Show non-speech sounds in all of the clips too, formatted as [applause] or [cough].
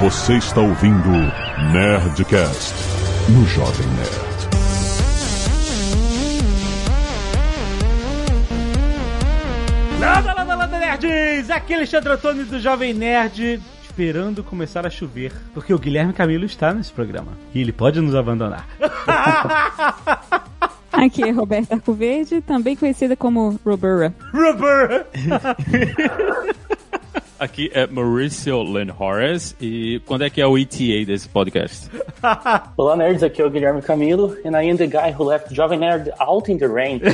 Você está ouvindo Nerdcast no Jovem Nerd. Landa, landa, landa, nerds! Aqui é Alexandre Antônio do Jovem Nerd, esperando começar a chover, porque o Guilherme Camilo está nesse programa e ele pode nos abandonar. [laughs] Aqui é Roberta Arcoverde, também conhecida como Robura. Rubber! [laughs] Aqui é Mauricio Lenhores e quando é que é o ETA desse podcast? [laughs] Olá, nerds. Aqui é o Guilherme Camilo. And I am the guy who left Jovem Nerd out in the rain. [laughs]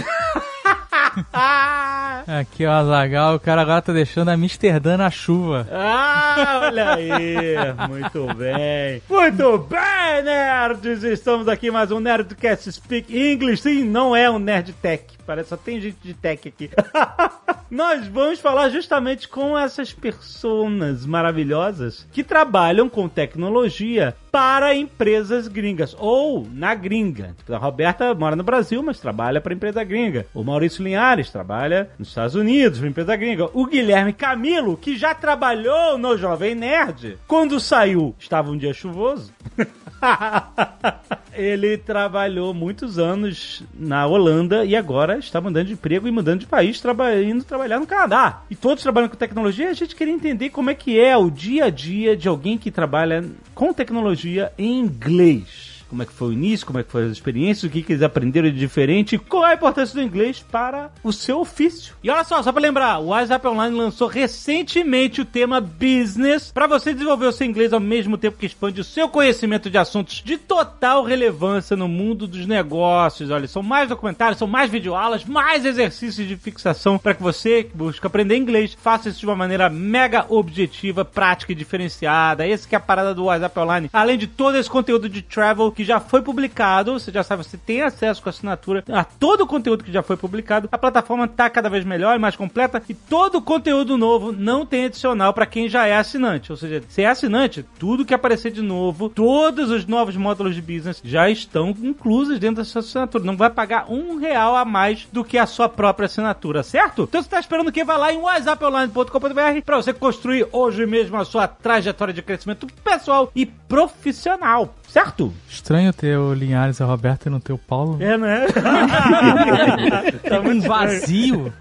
Aqui é o Azagal, o cara agora tá deixando a Amsterdã na chuva. Ah, olha aí! [laughs] Muito bem! Muito bem, nerds! Estamos aqui mais um Nerdcast Speak English. Sim, não é um Nerd Tech. Parece só tem gente de tech aqui. [laughs] Nós vamos falar justamente com essas pessoas maravilhosas que trabalham com tecnologia para empresas gringas ou na gringa. A Roberta mora no Brasil, mas trabalha para empresa gringa. O Maurício Linhares trabalha nos Estados Unidos para empresa gringa. O Guilherme Camilo, que já trabalhou no Jovem Nerd, quando saiu, estava um dia chuvoso. [laughs] [laughs] Ele trabalhou muitos anos na Holanda e agora está mudando de emprego e mudando de país, traba indo trabalhar no Canadá. E todos trabalham com tecnologia. A gente queria entender como é que é o dia a dia de alguém que trabalha com tecnologia em inglês como é que foi o início, como é que foram as experiências, o que, que eles aprenderam de diferente, qual é a importância do inglês para o seu ofício. E olha só, só para lembrar, o WhatsApp Online lançou recentemente o tema Business para você desenvolver o seu inglês ao mesmo tempo que expande o seu conhecimento de assuntos de total relevância no mundo dos negócios. Olha, são mais documentários, são mais videoaulas, mais exercícios de fixação para que você que busca aprender inglês faça isso de uma maneira mega objetiva, prática e diferenciada. Esse que é a parada do WhatsApp Online. Além de todo esse conteúdo de travel que já foi publicado, você já sabe, você tem acesso com a assinatura a todo o conteúdo que já foi publicado. A plataforma está cada vez melhor e mais completa e todo o conteúdo novo não tem adicional para quem já é assinante. Ou seja, se é assinante, tudo que aparecer de novo, todos os novos módulos de business já estão inclusos dentro da sua assinatura. Não vai pagar um real a mais do que a sua própria assinatura, certo? Então você está esperando que vai lá em whatsapponline.com.br para você construir hoje mesmo a sua trajetória de crescimento pessoal e profissional certo? Estranho ter o Linhares e a Roberta e não ter o Paulo. É, né? [laughs] tá muito vazio.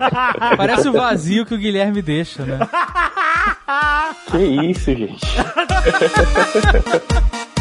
Parece o vazio que o Guilherme deixa, né? que isso, gente. [laughs]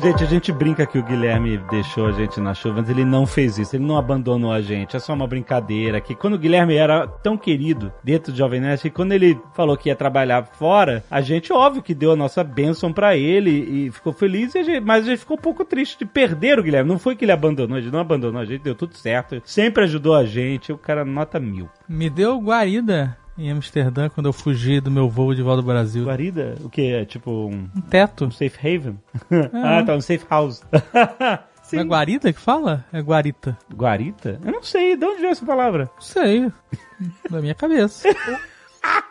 Gente, a gente brinca que o Guilherme deixou a gente na chuva, mas ele não fez isso, ele não abandonou a gente. É só uma brincadeira que quando o Guilherme era tão querido dentro do Jovem Nerd, e quando ele falou que ia trabalhar fora, a gente, óbvio, que deu a nossa bênção para ele e ficou feliz, a gente, mas a gente ficou um pouco triste de perder o Guilherme. Não foi que ele abandonou, ele não abandonou a gente, deu tudo certo, sempre ajudou a gente, o cara nota mil. Me deu guarida em Amsterdã quando eu fugi do meu voo de volta do Brasil. Guarida? O que? É tipo um... Um teto. Um safe haven? É. [laughs] ah, tá, um safe house. [laughs] Sim. É guarida que fala? É guarita. Guarita? Eu não sei, de onde veio essa palavra? Não sei. [laughs] da minha cabeça.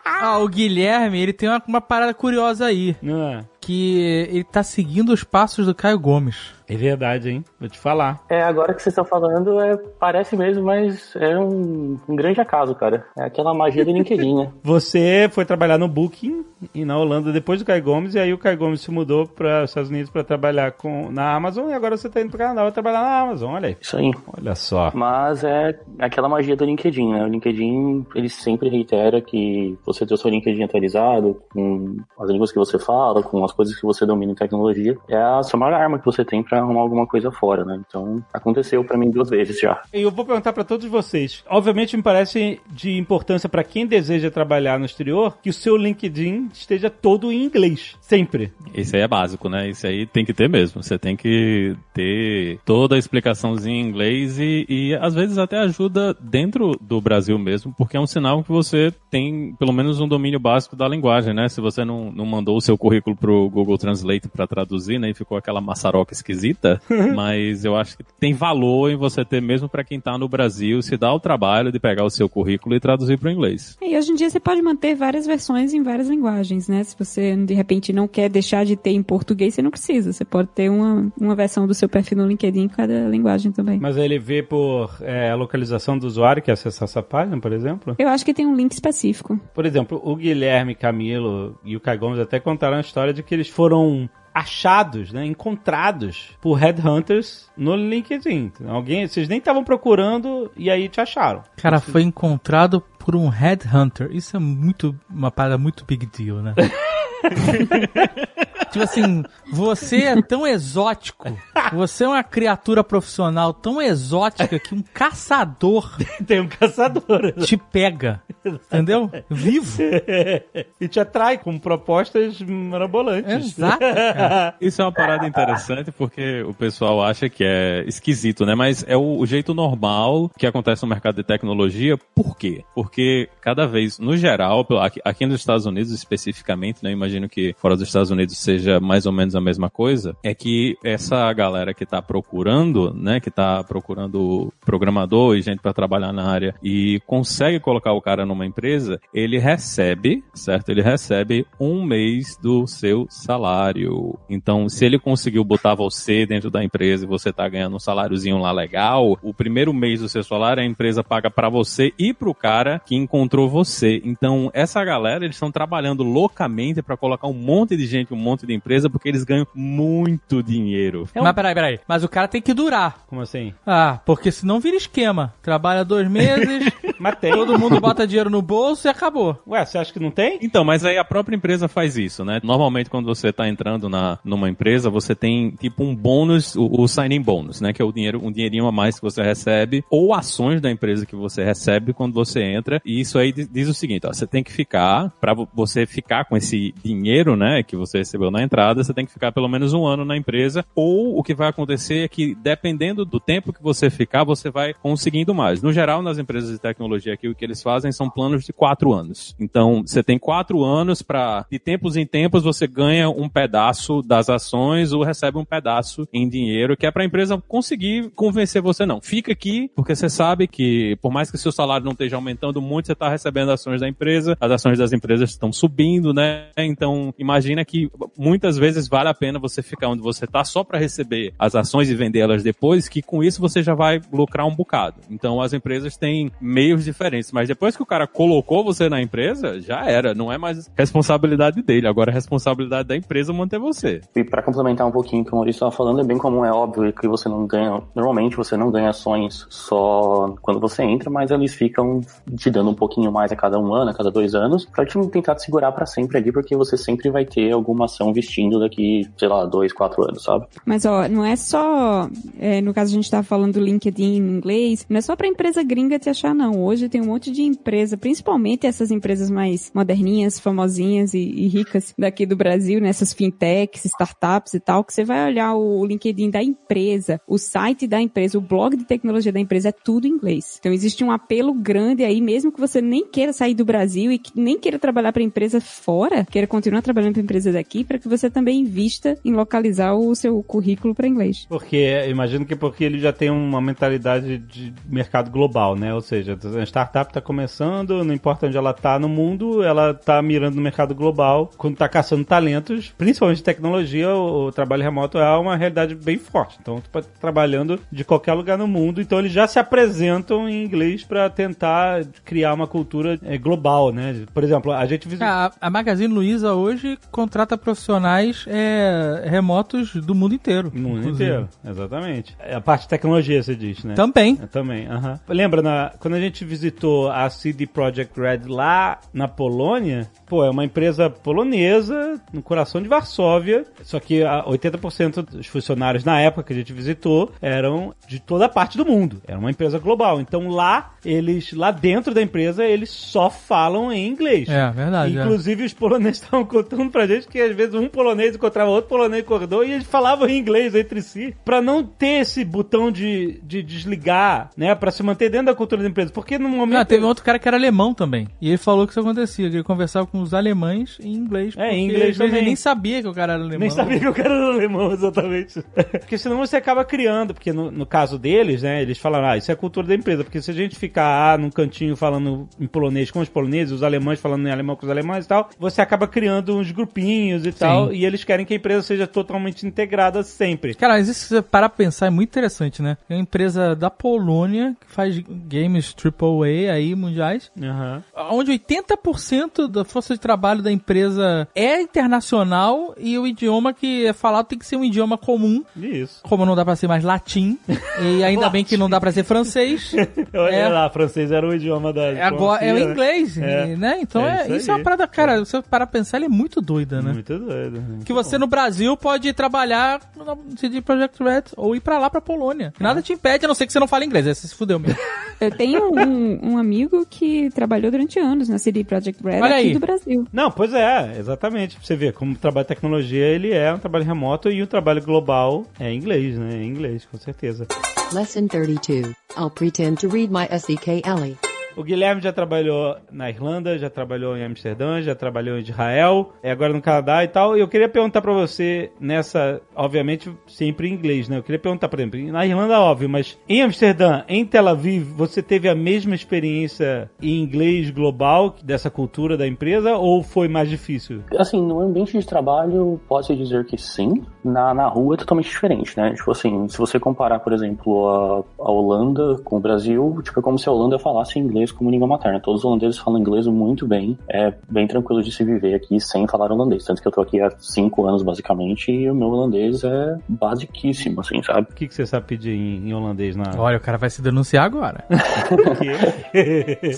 ah, o Guilherme, ele tem uma, uma parada curiosa aí. Ah. Que ele tá seguindo os passos do Caio Gomes. É verdade, hein? Vou te falar. É, agora que vocês estão falando, é, parece mesmo, mas é um, um, grande acaso, cara. É aquela magia do LinkedIn, né? [laughs] Você foi trabalhar no Booking e na Holanda depois do Caio Gomes, e aí o Caio Gomes se mudou para os Estados Unidos para trabalhar com, na Amazon, e agora você tá indo pro Canadá para trabalhar na Amazon, olha aí. Isso aí. Olha só. Mas é aquela magia do LinkedIn, né? O LinkedIn, ele sempre reitera que você ter o seu LinkedIn atualizado, com as línguas que você fala, com as coisas que você domina em tecnologia, é a sua maior arma que você tem para arrumar alguma coisa fora, né? Então, aconteceu para mim duas vezes já. Eu vou perguntar para todos vocês. Obviamente, me parece de importância para quem deseja trabalhar no exterior que o seu LinkedIn esteja todo em inglês, sempre. Isso aí é básico, né? Isso aí tem que ter mesmo. Você tem que ter toda a explicaçãozinha em inglês e, e às vezes até ajuda dentro do Brasil mesmo, porque é um sinal que você tem pelo menos um domínio básico da linguagem, né? Se você não, não mandou o seu currículo pro Google Translate para traduzir, né? E ficou aquela maçaroca esquisita esquisita, [laughs] mas eu acho que tem valor em você ter, mesmo para quem tá no Brasil, se dá o trabalho de pegar o seu currículo e traduzir para o inglês. E hoje em dia você pode manter várias versões em várias linguagens, né? Se você de repente não quer deixar de ter em português, você não precisa. Você pode ter uma, uma versão do seu perfil no LinkedIn em cada linguagem também. Mas ele vê por é, a localização do usuário que acessar essa página, por exemplo? Eu acho que tem um link específico. Por exemplo, o Guilherme Camilo e o Kai Gomes até contaram a história de que eles foram achados, né, encontrados por headhunters no LinkedIn. Alguém, vocês nem estavam procurando e aí te acharam. Cara, foi encontrado por um headhunter. Isso é muito uma parada muito big deal, né? [laughs] [laughs] tipo assim, você é tão exótico, você é uma criatura profissional tão exótica que um caçador [laughs] Tem um caçador. te pega, entendeu? Vivo. [laughs] e te atrai com propostas mirabolantes. Exato, cara. Isso é uma parada interessante porque o pessoal acha que é esquisito, né? Mas é o, o jeito normal que acontece no mercado de tecnologia. Por quê? Porque cada vez, no geral, pelo- aqui, aqui nos Estados Unidos especificamente, né? Imagino que fora dos Estados Unidos seja mais ou menos a mesma coisa. É que essa galera que tá procurando, né? Que tá procurando programador e gente para trabalhar na área e consegue colocar o cara numa empresa, ele recebe, certo? Ele recebe um mês do seu salário. Então, se ele conseguiu botar você dentro da empresa e você tá ganhando um saláriozinho lá legal, o primeiro mês do seu salário a empresa paga para você e pro cara que encontrou você. Então, essa galera, eles estão trabalhando loucamente para colocar um monte de gente, um monte de empresa, porque eles ganham muito dinheiro. Mas peraí, peraí. Mas o cara tem que durar. Como assim? Ah, porque senão vira esquema. Trabalha dois meses, [laughs] Mas tem. todo mundo bota dinheiro no bolso e acabou. Ué, você acha que não tem? Então, mas aí a própria empresa faz isso, né? Normalmente, quando você tá entrando na, numa empresa, você tem tipo um bônus, o, o sign-in bônus, né? Que é o dinheiro, um dinheirinho a mais que você recebe, ou ações da empresa que você recebe quando você entra. E isso aí diz, diz o seguinte, ó, você tem que ficar, para você ficar com esse dinheiro, né, que você recebeu na entrada, você tem que ficar pelo menos um ano na empresa, ou o que vai acontecer é que, dependendo do tempo que você ficar, você vai conseguindo mais. No geral, nas empresas de tecnologia aqui, o que eles fazem são planos de quatro anos. Então, você tem quatro anos para, de tempos em tempos, você ganha um pedaço das ações ou recebe um pedaço em dinheiro, que é para a empresa conseguir convencer você não. Fica aqui, porque você sabe que, por mais que seu salário não esteja aumentando muito, você está recebendo ações da empresa, as ações das empresas estão subindo, né? Então, imagina que muitas vezes vale a pena você ficar onde você está só para receber as ações e vender elas depois, que com isso você já vai lucrar um bocado. Então, as empresas têm meios diferentes, mas depois que o cara colocou você na empresa, já era. Não é mais responsabilidade dele, agora é responsabilidade da empresa manter você. E para complementar um pouquinho o que o Maurício estava falando, é bem comum, é óbvio que você não ganha. Normalmente você não ganha ações só quando você entra, mas eles ficam te dando um pouquinho mais a cada um ano, a cada dois anos, pra te tentar te segurar para sempre ali, porque você sempre vai ter alguma ação vestindo daqui, sei lá, dois, quatro anos, sabe? Mas, ó, não é só. é, no caso, a gente tava falando do LinkedIn em inglês. Não é só pra empresa gringa te achar, não. Hoje tem um monte de empresa, principalmente essas empresas mais moderninhas, famosinhas e, e ricas daqui do Brasil, né? Essas fintechs, startups e tal, que você vai olhar o LinkedIn da empresa, o site da empresa, o blog de tecnologia da empresa, é tudo em inglês. Então existe um apelo grande aí, mesmo que você nem queira sair do Brasil e que nem queira trabalhar para empresa fora, queira continuar trabalhando para empresas aqui, para que você também invista em localizar o seu currículo para inglês. Porque, eu imagino que porque ele já tem uma mentalidade de mercado global, né? Ou seja, a startup está começando, não importa onde ela está no mundo, ela está mirando no mercado global. Quando está caçando talentos, principalmente de tecnologia, o, o trabalho remoto é uma realidade bem forte. Então, tu pode estar trabalhando de qualquer lugar no mundo. Então, eles já se apresentam em inglês para tentar criar uma cultura é, global, né? Por exemplo, a gente visitou... A, a Magazine Luiza hoje contrata profissionais é, remotos do mundo inteiro. No mundo inclusive. inteiro, exatamente. É A parte de tecnologia, você diz, né? Também. Eu também, aham. Lembra, na- quando a gente visitou a CD Projekt Red lá na Polônia, pô, é uma empresa polonesa, no coração de Varsóvia, só que a 80% dos funcionários na época que a gente visitou eram de toda a parte do mundo. Era uma empresa global. Então lá, eles, lá dentro da empresa, eles só falam em inglês. É, verdade. é. Inclusive, os poloneses [laughs] estavam contando pra gente que às vezes um polonês encontrava outro polonês acordou e eles falavam em inglês entre si, pra não ter esse botão de, de desligar, né, Pra se manter dentro da cultura da empresa, porque no momento... Não, teve outro cara que era alemão também. E ele falou que isso acontecia, que ele conversava com os alemães em inglês. É, em inglês também. Ele nem sabia que o cara era alemão. Nem sabia que o cara era alemão, [laughs] exatamente. porque senão você acaba criando, porque no, no caso deles, né, eles falaram, ah, isso é a cultura da empresa, porque se a gente ficar ah, num cantinho falando em polonês com os poloneses, os alemães falando em alemão com os alemães e tal, você acaba criando uns grupinhos e tal, e eles querem que a empresa seja totalmente integrada sempre. Cara, mas isso se você parar pra pensar é muito interessante, né? É uma empresa da Polônia que faz games AAA aí, mundiais, Aham. onde 80% da força de trabalho da empresa é internacional e o idioma que é falado tem que ser um idioma comum. Isso. Como não dá pra ser mais latim, e ainda bem que não dá pra ser francês, [laughs] Olha É. lá, francês era o idioma da é agora é o inglês, É. né? Então É é, isso isso, é uma parada, cara, você parar pra pensar, ela é muito doida, né? Muito doido. Que você no Brasil pode trabalhar no CD Projekt Red ou ir pra lá pra Polônia. Nada te impede, a não ser que você não fale inglês. Aí você se fudeu mesmo. [laughs] Eu tenho um, um amigo que trabalhou durante anos na CD Projekt Red Olha aqui aí. do Brasil. Não, pois é, exatamente. Pra você ver, como trabalho de tecnologia, ele é um trabalho remoto e o trabalho global é inglês, né? É inglês, com certeza. Lesson 32. I'll pretend to read my SEK Ellie. O Guilherme já trabalhou na Irlanda, já trabalhou em Amsterdã, já trabalhou em Israel, é agora no Canadá e tal. E eu queria perguntar pra você nessa, obviamente, sempre em inglês, né? Eu queria perguntar, por exemplo, na Irlanda, óbvio, mas em Amsterdã, em Tel Aviv, você teve a mesma experiência em inglês global dessa cultura da empresa ou foi mais difícil? Assim, no ambiente de trabalho, pode-se dizer que sim. Na, na rua é totalmente diferente, né? Tipo assim, se você comparar, por exemplo, a, a Holanda com o Brasil, tipo, é como se a Holanda falasse inglês como língua materna. Todos os holandeses falam inglês muito bem. É bem tranquilo de se viver aqui sem falar holandês. Tanto que eu tô aqui há cinco anos, basicamente, e o meu holandês é basiquíssimo, assim, sabe? O que, que você sabe pedir em, em holandês na. Olha, o cara vai se denunciar agora. [laughs] quê? [laughs]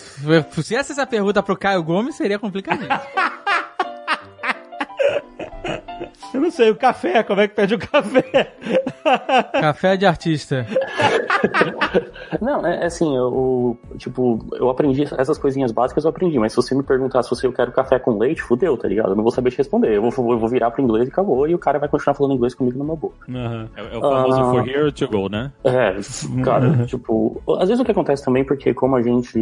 Se essa é essa pergunta pro Caio Gomes, seria complicadinho. Eu não sei, o café, como é que pede o café? Café de artista. [laughs] [laughs] Não, é é assim, eu, tipo, eu aprendi essas coisinhas básicas, eu aprendi, mas se você me perguntar se você eu quero café com leite, fudeu, tá ligado? Eu não vou saber te responder. Eu vou, eu vou virar pro inglês e acabou, e o cara vai continuar falando inglês comigo numa boca. Aham. É, é o famoso Ah. for here to go, né? É, [laughs] cara, tipo, às vezes o que acontece também, porque como a gente,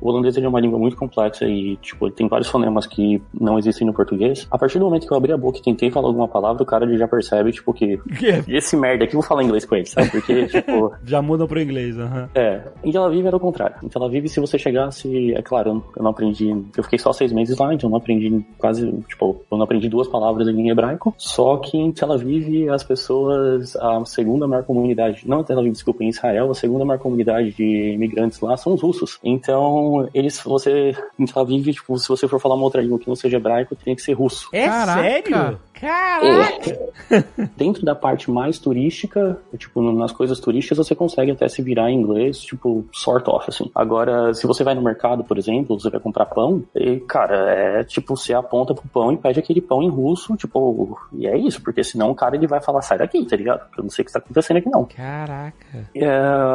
o holandês é uma língua muito complexa e, tipo, ele tem vários fonemas que não existem no português, a partir do momento que eu abri a boca e tentei falar alguma palavra, o cara já percebe, tipo, que [laughs] Que- esse merda aqui, eu vou falar inglês com ele, sabe? Porque, tipo, Já pro inglês, aham. É, em Tel Aviv era o contrário. Em Tel Aviv, se você chegasse, é claro, eu não- eu não aprendi, eu fiquei só seis meses lá, então eu não aprendi quase, tipo, eu não aprendi duas palavras em hebraico. Só que em Tel Aviv, as pessoas, a segunda maior comunidade, não em Tel Aviv, desculpa, em Israel, a segunda maior comunidade de imigrantes lá são os russos. Então, eles, você, em Tel Aviv, tipo, se você for falar uma outra língua que não seja hebraico, tem que ser russo. É Caraca. sério? Caraca! Dentro da parte mais turística, tipo, nas coisas turísticas, você consegue até se virar em inglês, tipo, sort of, assim. Agora, se você vai no mercado, por exemplo, você vai comprar pão, e, cara, é tipo, você aponta pro pão e pede aquele pão em russo, tipo, e é isso, porque senão o cara ele vai falar, sai daqui, tá ligado? Eu não sei o que está acontecendo aqui, não. Caraca. É,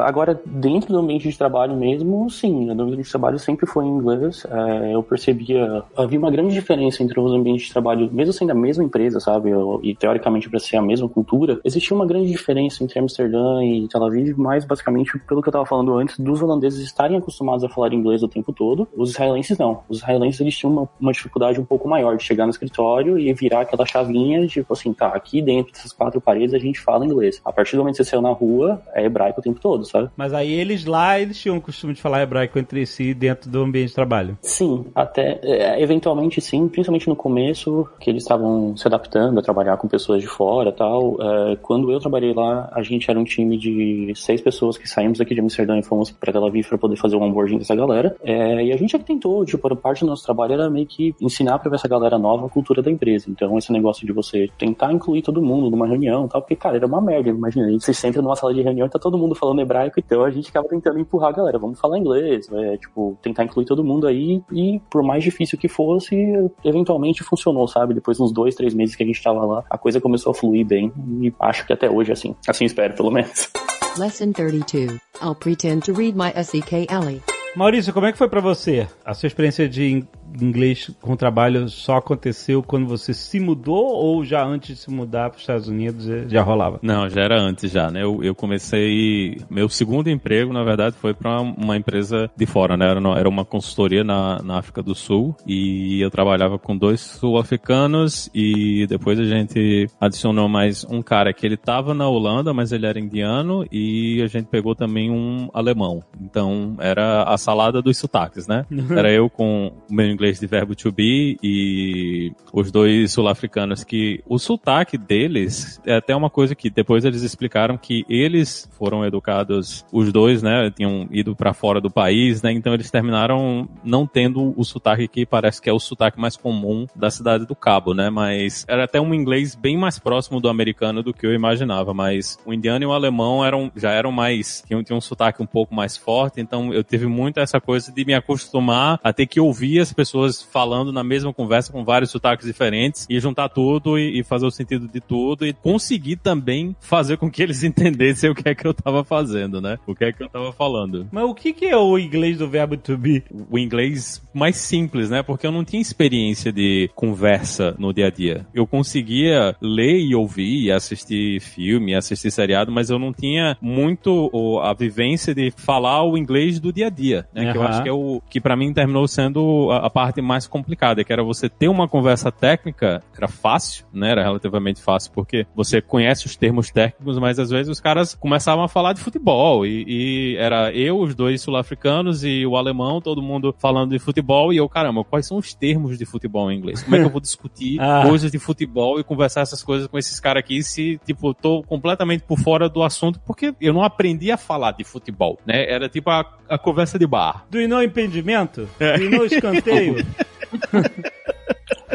agora, dentro do ambiente de trabalho mesmo, sim, o ambiente de trabalho sempre foi em inglês. É, eu percebia, havia uma grande diferença entre os ambientes de trabalho, mesmo sendo a mesma empresa, sabe, eu- e teoricamente para ser a mesma cultura, existia uma grande diferença entre Amsterdã e Tel Aviv, mas basicamente pelo que eu tava falando antes, dos holandeses estarem acostumados a falar inglês o tempo todo, os israelenses não. Os israelenses eles tinham uma, uma dificuldade um pouco maior de chegar no escritório e virar aquela chavinha, tipo assim, tá, aqui dentro dessas quatro paredes a gente fala inglês. A partir do momento que você saiu na rua, é hebraico o tempo todo, sabe? Mas aí eles lá, eles tinham o costume de falar hebraico entre si dentro do ambiente de trabalho. Sim, até é, eventualmente sim, principalmente no começo, que eles estavam se adaptando a trabalhar com pessoas de fora tal. É, quando eu trabalhei lá, a gente era um time de seis pessoas que saímos aqui de Amsterdã e fomos para Tel Aviv para poder fazer o onboarding dessa galera. É, e a gente é que tentou, tipo, parte do nosso trabalho era meio que ensinar para essa galera nova a cultura da empresa. Então, esse negócio de você tentar incluir todo mundo numa reunião tal, porque, cara, era uma merda. Imagina, a gente se senta numa sala de reunião e tá todo mundo falando hebraico, então a gente acaba tentando empurrar a galera, vamos falar inglês, é, tipo, tentar incluir todo mundo aí e por mais difícil que fosse, eventualmente funcionou, sabe? Depois de uns dois, três meses que a gente tava lá, a coisa começou a fluir bem e acho que até hoje é assim. Assim espero, pelo menos. Lesson 32. I'll pretend to read my SEK Ellie. Maurício, como é que foi pra você a sua experiência de inglês com trabalho só aconteceu quando você se mudou ou já antes de se mudar para os Estados Unidos eh, já rolava? Não, já era antes já, né? Eu, eu comecei. Meu segundo emprego, na verdade, foi para uma empresa de fora, né? Era, era uma consultoria na, na África do Sul e eu trabalhava com dois sul-africanos e depois a gente adicionou mais um cara que ele tava na Holanda, mas ele era indiano e a gente pegou também um alemão. Então era a salada dos sotaques, né? [laughs] Era eu com o meu inglês de verbo to be e os dois sul-africanos que o sotaque deles é até uma coisa que depois eles explicaram que eles foram educados, os dois, né? Tinham ido pra fora do país, né? Então eles terminaram não tendo o sotaque que parece que é o sotaque mais comum da cidade do Cabo, né? Mas era até um inglês bem mais próximo do americano do que eu imaginava. Mas o indiano e o alemão eram, já eram mais, tinham, tinham um sotaque um pouco mais forte. Então eu tive muito essa coisa de me acostumar a ter que ouvir as pessoas falando na mesma conversa com vários sotaques diferentes e juntar tudo e, e fazer o sentido de tudo e conseguir também fazer com que eles [laughs] entendessem o que é que eu tava fazendo, né? O que é que eu tava falando Mas o que, que é o inglês do verbo to be? o inglês mais simples, né? Porque eu não tinha experiência de conversa no dia a dia. Eu conseguia ler e ouvir, e assistir filme, assistir seriado, mas eu não tinha muito a vivência de falar o inglês do dia a dia, né? Que eu acho que é o que para mim terminou sendo a, a parte mais complicada, que era você ter uma conversa técnica, era fácil, né? Era relativamente fácil, porque você conhece os termos técnicos, mas às vezes os caras começavam a falar de futebol e, e era eu, os dois sul-africanos e o alemão, todo mundo falando de futebol e eu, caramba, quais são os termos de futebol em inglês? Como é que eu vou discutir [laughs] Ah. coisas de futebol e conversar essas coisas com esses caras aqui se, tipo, tô completamente por fora do assunto porque eu não aprendi a falar de futebol, né? Era tipo a, a conversa de bar. Do you know impedimento? Do you know escanteio? [laughs] meio. [laughs]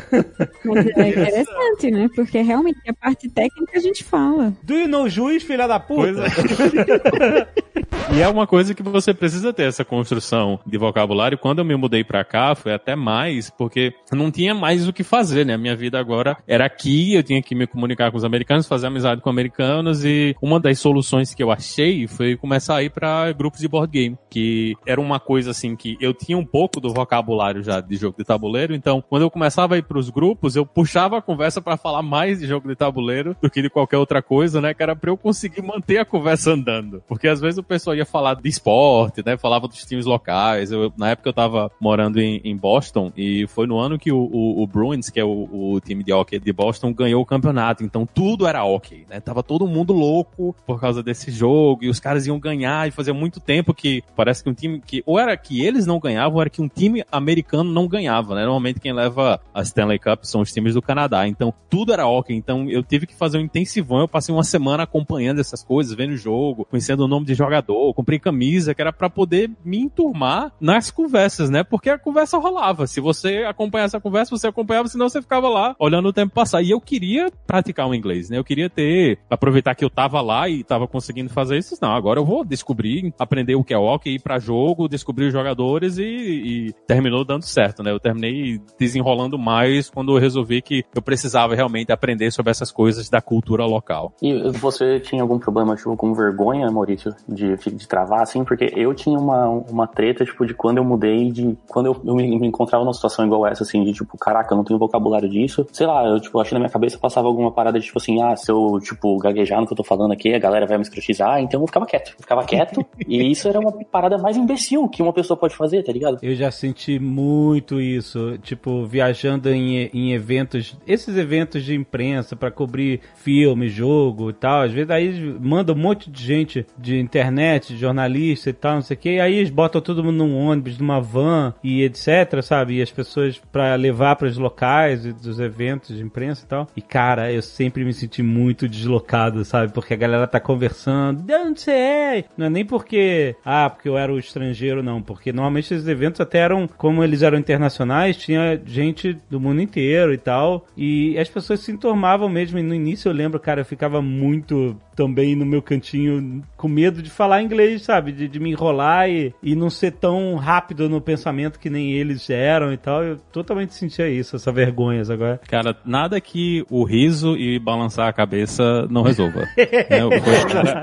Mas é interessante, né? Porque realmente a parte técnica a gente fala. Do you know juiz, filha da puta? Pois [laughs] E é uma coisa que você precisa ter essa construção de vocabulário. Quando eu me mudei pra cá, foi até mais, porque não tinha mais o que fazer, né? A minha vida agora era aqui, eu tinha que me comunicar com os americanos, fazer amizade com americanos e uma das soluções que eu achei foi começar a ir pra grupos de board game, que era uma coisa assim que eu tinha um pouco do vocabulário já de jogo de tabuleiro, então quando eu começava a ir pros grupos, eu puxava a conversa pra falar mais de jogo de tabuleiro do que de qualquer outra coisa, né? Que era pra eu conseguir manter a conversa andando. Porque às vezes o pessoal ia falar de esporte, né? Falava dos times locais. Eu, na época eu tava morando em, em Boston e foi no ano que o, o, o Bruins, que é o, o time de hockey de Boston, ganhou o campeonato. Então tudo era hockey, né? Tava todo mundo louco por causa desse jogo e os caras iam ganhar e fazia muito tempo que parece que um time que ou era que eles não ganhavam ou era que um time americano não ganhava, né? Normalmente quem leva a Stanley Cup são os times do Canadá. Então tudo era hockey. Então eu tive que fazer um intensivão. Eu passei uma semana acompanhando essas coisas, vendo o jogo, conhecendo o nome de jogador, comprei camisa, que era pra poder me enturmar nas conversas, né? Porque a conversa rolava. Se você acompanhasse a conversa, você acompanhava, senão você ficava lá olhando o tempo passar. E eu queria praticar o inglês, né? Eu queria ter, aproveitar que eu tava lá e tava conseguindo fazer isso. Não, agora eu vou descobrir, aprender o que é hockey, ir pra jogo, descobrir os jogadores e, e terminou dando certo, né? Eu terminei desenrolando mais quando eu resolvi que eu precisava realmente aprender sobre essas coisas da cultura local. E você tinha algum problema, tipo, com vergonha, Maurício, de, de travar, assim? Porque eu tinha uma, uma treta, tipo, de quando eu mudei, de quando eu, eu me, me encontrava numa situação igual essa, assim, de tipo, caraca, eu não tenho vocabulário disso. Sei lá, eu, tipo, achei na minha cabeça, passava alguma parada de, tipo assim, ah, se eu, tipo, gaguejar no que eu tô falando aqui, a galera vai me escrotizar, então eu ficava quieto. Eu ficava quieto, [laughs] e isso era uma parada mais imbecil que uma pessoa pode fazer, tá ligado? Eu já senti muito isso, tipo, viajando em, em eventos, esses eventos de imprensa pra cobrir filme, jogo e tal. Às vezes aí manda um monte de gente de internet, de jornalista e tal, não sei o que, aí eles botam todo mundo num ônibus, numa van e etc, sabe? E as pessoas pra levar para os locais dos eventos de imprensa e tal. E cara, eu sempre me senti muito deslocado, sabe? Porque a galera tá conversando, de onde você é? Não é nem porque, ah, porque eu era o estrangeiro, não. Porque normalmente esses eventos até eram, como eles eram internacionais, tinha gente do mundo inteiro e tal. E as pessoas se enturmavam mesmo. E no início eu lembro, cara, eu ficava muito também no meu cantinho com medo de falar inglês, sabe? De, de me enrolar e, e não ser tão rápido no pensamento que nem eles eram e tal. Eu totalmente sentia isso, essa vergonha agora. Cara, nada que o riso e balançar a cabeça não resolva. [laughs] Né, eu-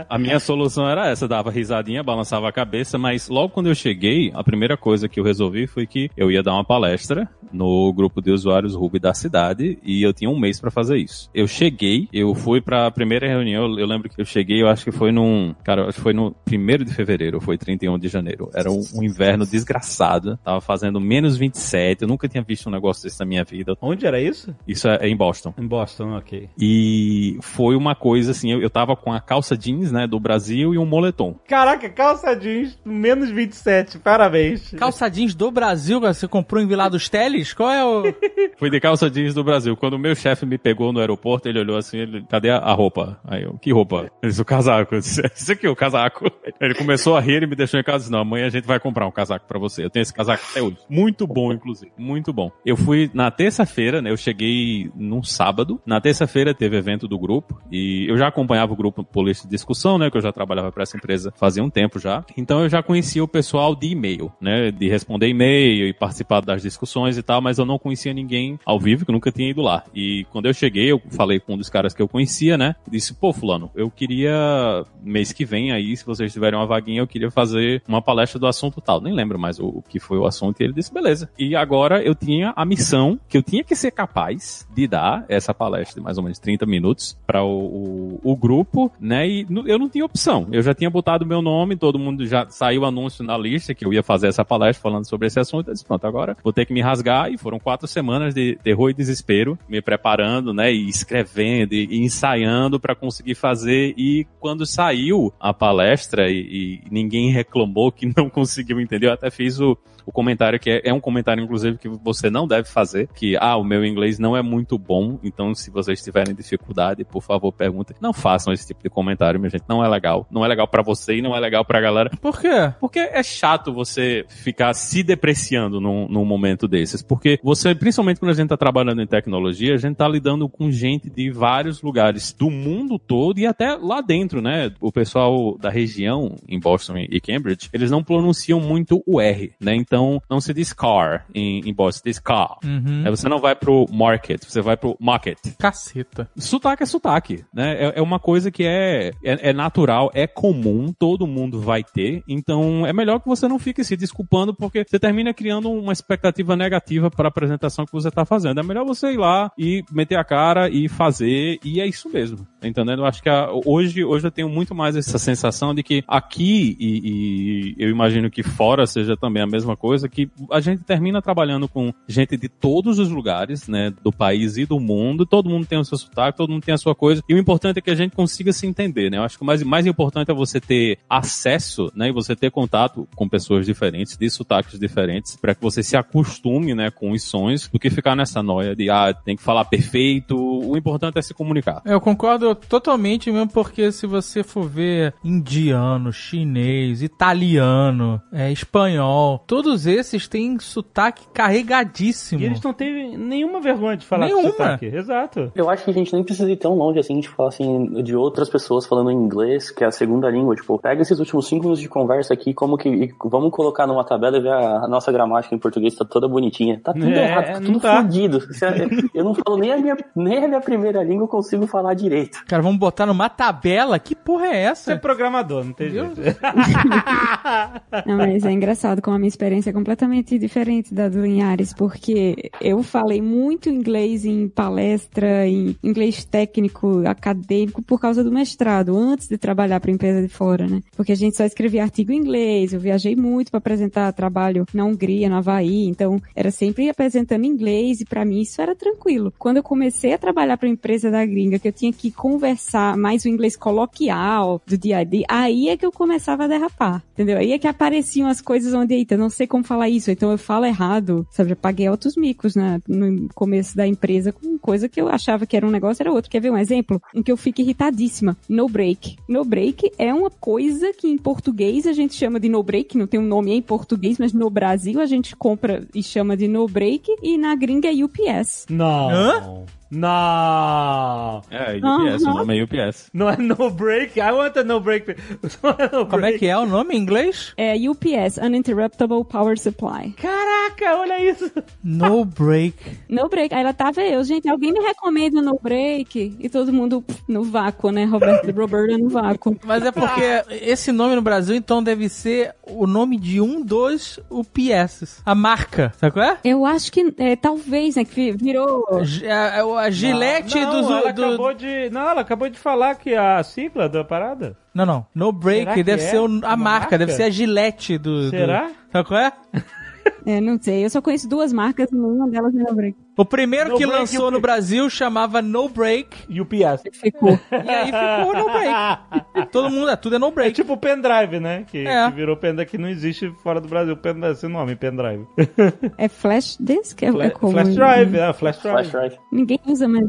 a minha solução era essa, dava risadinha, balançava a cabeça, mas logo quando eu cheguei, a primeira coisa que eu resolvi foi que eu ia dar uma palestra no grupo de usuários Ruby da cidade e eu tinha um mês pra fazer isso. Eu cheguei, eu fui pra primeira reunião, eu lembro que eu cheguei, eu acho que foi num, cara, eu acho que foi no 1 de fevereiro, foi 31 de janeiro. Era um, um inverno desgraçado, tava fazendo menos 27, eu nunca tinha visto um negócio desse na minha vida. Onde era isso? Isso é é em Boston. Em Boston, ok. E foi uma coisa assim, eu, eu tava com a calça jeans, né, do Brasil e um moletom. Caraca, calça jeans, menos 27, parabéns. Calça jeans do Brasil, você comprou em Vila dos Teles? Qual é o. [laughs] Fui de calça jeans do Brasil. Quando o meu chefe me pegou no aeroporto, ele olhou assim, ele, cadê a, roupa? Aí eu, que roupa? Ele disse, o casaco. Isso aqui, o casaco. Ele começou a rir e me deixou em casa disse, não, amanhã a gente vai comprar um casaco pra você. Eu tenho esse casaco até hoje. Muito bom, inclusive. Muito bom. Eu fui na terça-feira, né, eu cheguei num sábado. Na terça-feira teve evento do grupo e eu já acompanhava o grupo por lista de discussão, né, que eu já trabalhava para essa empresa fazia um tempo já. Então eu já conhecia o pessoal de e-mail, né, de responder e-mail e participar das discussões e tal, mas eu não conhecia ninguém ao vivo, que nunca tinha ido lá. E quando eu cheguei, eu falei com um dos caras que eu conhecia, né, disse, pô, fulano, eu queria mês que vem aí, se vocês tiverem uma vaguinha, eu queria fazer uma palestra do assunto tal. Nem lembro mais o, o que foi o assunto. E ele disse, beleza. E agora eu tinha a missão que eu tinha que ser capaz de dar essa palestra de mais ou menos 30 minutos para o, o, o grupo, né? E eu não tinha opção. Eu já tinha botado meu nome, todo mundo já saiu anúncio na lista que eu ia fazer essa palestra falando sobre esse assunto. Eu disse, pronto, agora vou ter que me rasgar. E foram quatro semanas de terror e desespero, me preparando, né? E escrevendo e, e ensaiando para conseguir fazer. E quando saiu a palestra e, e ninguém reclamou que [laughs] não conseguiu entender, eu até fiz o, o comentário que é, é um comentário, inclusive, que você não deve fazer, que, ah, o meu inglês não é muito bom, então se vocês tiverem dificuldade, por favor, perguntem. Não façam esse tipo de comentário, minha gente, não é legal. Não é legal pra você e não é legal pra galera. Por quê? Porque é chato você ficar se depreciando num, num momento desses. Porque você, principalmente quando a gente tá trabalhando em tecnologia, a gente tá lidando com gente de vários lugares do mundo todo e até lá dentro, né? O pessoal da região, em Boston e Cambridge, eles não pronunciam muito o R, né? Então, não se diz car em, em Boston, se diz car. Uhum. Aí você não vai pro market, você vai pro market. Caceta. Sotaque é sotaque, né? É, é uma coisa que é, é, é natural, é comum, todo mundo vai ter. Então, é melhor que você não fique se desculpando, porque você termina criando uma expectativa negativa para a apresentação que você tá fazendo. É melhor você ir lá e meter a cara e fazer, e é isso mesmo. tá Entendendo? Eu acho que a- hoje, hoje eu tenho muito mais essa sensação de que aqui, e, e eu imagino que fora seja também a mesma coisa, que a gente termina trabalhando com gente de todos os lugares, né, do país e do mundo, todo mundo tem o seu sotaque, todo mundo tem a sua coisa, e o importante é que a gente consiga se entender, né? Eu acho que o mais, mais importante é você ter acesso, né, e você ter contato com pessoas diferentes, de sotaques diferentes, para que você se acostume, né, com os sons, do que ficar nessa noia de, ah, tem que falar perfeito, o importante é se comunicar. Eu concordo totalmente mesmo, porque se você for ver indiano, chinês, italiano, é, espanhol, todos esses têm sotaque carregadíssimo. E eles não têm nenhuma vergonha de falar Nenhuma. sotaque. Exato. Eu acho que a gente nem precisa ir tão longe assim de falar assim de outras pessoas falando inglês, que é a segunda língua. Tipo, pega esses últimos cinco minutos de conversa aqui, como que e vamos colocar numa tabela e ver a, a nossa gramática em português tá toda bonitinha. Tá tudo É, errado, tá tudo tá. fodido. A- Eu não falo nem a minha nem a minha primeira língua eu consigo falar direito. Cara, vamos botar numa tabela? Que porra é Você é essa? programador, não tem jeito. [laughs] Não, mas é engraçado como a minha experiência é completamente diferente da do Linhares, porque eu falei muito inglês em palestra, em inglês técnico, acadêmico, por causa do mestrado, antes de trabalhar para empresa de fora, né? Porque a gente só escrevia artigo em inglês, eu viajei muito para apresentar trabalho na Hungria, no Havaí, então era sempre apresentando inglês e para mim isso era tranquilo. Quando eu comecei a trabalhar para empresa da gringa, que eu tinha que conversar mais o inglês coloquial do dia a dia, aí é que eu começava a derrapar, entendeu? Aí é que apareciam as coisas onde, eita, não sei como falar isso, então eu falo errado, sabe? Eu paguei altos micos né, no começo da empresa com coisa que eu achava que era um negócio, era outro. Quer ver um exemplo? Em que eu fico irritadíssima. No break. No break é uma coisa que em português a gente chama de no break, não tem um nome em português, mas no Brasil a gente compra e chama de no break e na gringa é UPS. Não. Hã? Não! É, UPS, o nome é UPS. Não é no break? I want a no break. [laughs] Não é no Como é break. que é o nome em inglês? É UPS, Uninterruptible Power Supply. Caraca, olha isso. No [laughs] break. No break. Aí ela tava eu, gente, alguém me recomenda no break? E todo mundo pff, no vácuo, né? Roberto [laughs] Roberta no vácuo. Mas é porque esse nome no Brasil, então, deve ser o nome de um dos UPS. A marca, sabe qual é? Eu acho que, é, talvez, né, que vi- virou... G- A, a- a gilete não, dos. ela do- acabou de... Não, ela acabou de falar que a sigla da parada. Não, não. No break deve é ser o- a marca, marca? deve ser a gilete do. do- Será? Sabe qual é? [laughs] É, não sei, eu só conheço duas marcas, nenhuma delas é no break. O primeiro No que break, lançou no Brasil chamava No Break. UPS. Ficou. E aí ficou No Break. [laughs] Todo mundo, é, tudo é No É Break. tipo o pendrive, né? Que, É. que virou pendrive que não existe fora do Brasil. Pendrive, esse nome, pendrive. [laughs] É flash disk? É, é Fla- como? flash drive, é, flash drive. Flash drive. Ninguém usa mais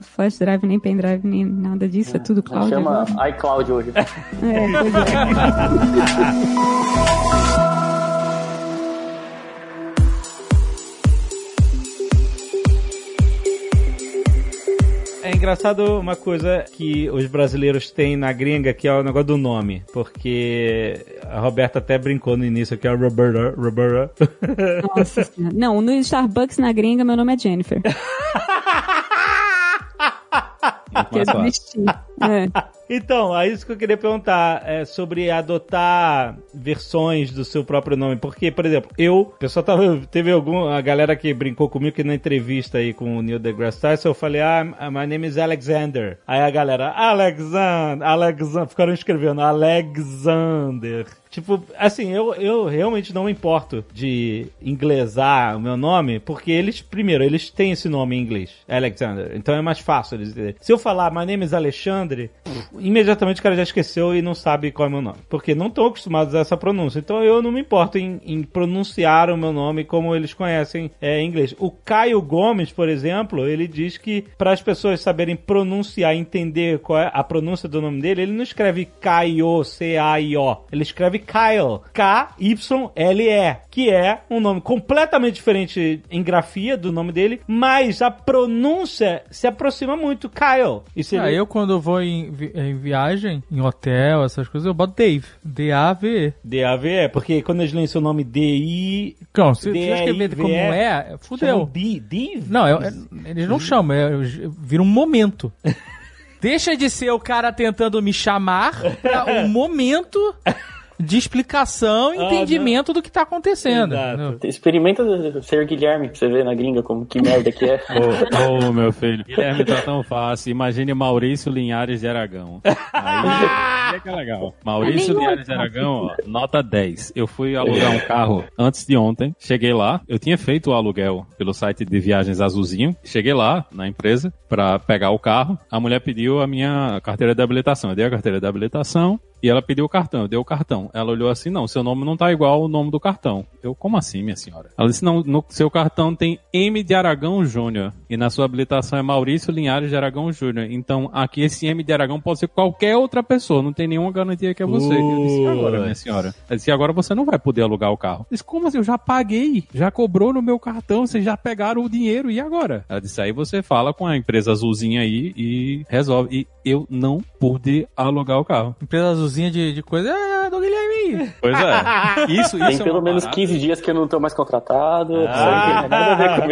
flash drive, nem pendrive, nem nada disso, é tudo cloud. Chama agora. iCloud hoje. [laughs] É, pois é. Engraçado uma coisa que os brasileiros têm na gringa, que é o negócio do nome. Porque a Roberta até brincou no início, que é Roberta. Roberta. Nossa senhora. Não, no Starbucks na gringa, meu nome é Jennifer. [laughs] Que. É. Então, é isso que eu queria perguntar é sobre adotar versões do seu próprio nome. Porque, por exemplo, eu, o pessoal tava, teve algum, a galera que brincou comigo que na entrevista aí com o Neil deGrasse Tyson, eu falei, ah, my name is Alexander. Aí a galera, Alexander, Alexander, ficaram escrevendo Alexander. Tipo, assim, eu, eu realmente não me importo de inglesar o meu nome, porque eles, primeiro, eles têm esse nome em inglês, Alexander. Então é mais fácil eles entenderem. Se eu falar My name is Alexandre, imediatamente o cara já esqueceu e não sabe qual é o meu nome. Porque não estão acostumados a essa pronúncia. Então eu não me importo em, em pronunciar o meu nome como eles conhecem é, em inglês. O Caio Gomes, por exemplo, ele diz que para as pessoas saberem pronunciar, entender qual é a pronúncia do nome dele, ele não escreve Caio, C-A-I-O. Ele escreve Kyle, K-Y-L-E, que é um nome completamente diferente em grafia do nome dele, mas a pronúncia se aproxima muito, Kyle. E se Ah, ele- eu quando vou em, em viagem, em hotel, essas coisas, eu boto Dave. D-A-V-E. D-A-V-E, porque quando eles leem seu nome D-I... Não, se D-I-V-E, escrever como é, fudeu. D, Div? Não, é- é- eles não chamam, é, vira um momento. [laughs] Deixa de ser o cara tentando me chamar pra um momento de explicação e Ah, entendimento do que tá acontecendo. Exato. Experimenta ser Guilherme pra você ver na gringa como que merda que é. Ô, ô, meu filho, Guilherme tá tão fácil. Imagine Maurício Linhares de Aragão. Aí, [laughs] que é legal. Maurício Nenhum. Linhares de Aragão, ó, nota 10. Eu fui alugar um carro antes de ontem. Cheguei lá, eu tinha feito o aluguel pelo site de viagens Azulzinho. Cheguei lá na empresa pra pegar o carro. A mulher pediu a minha carteira de habilitação. Eu dei a carteira de habilitação. E ela pediu o cartão, eu dei o cartão. Ela olhou assim, não, seu nome não tá igual ao nome do cartão. Eu, como assim, minha senhora? Ela disse, não, no seu cartão tem M de Aragão Júnior. E na sua habilitação é Maurício Linhares de Aragão Júnior. Então, aqui esse M de Aragão pode ser qualquer outra pessoa, não tem nenhuma garantia que é você. Eu disse, agora, minha senhora? Ela disse, agora você não vai poder alugar o carro. Eu disse, como assim? Eu já paguei, já cobrou no meu cartão, vocês já pegaram o dinheiro, e agora? Ela disse, aí você fala com a empresa azulzinha aí e resolve. E eu não pude alugar o carro. Empresa azulzinha de, de coisa, é do Guilherme. Pois é. [laughs] Isso, isso Tem é pelo menos parada. 15 dias que eu não tô mais contratado. Ah.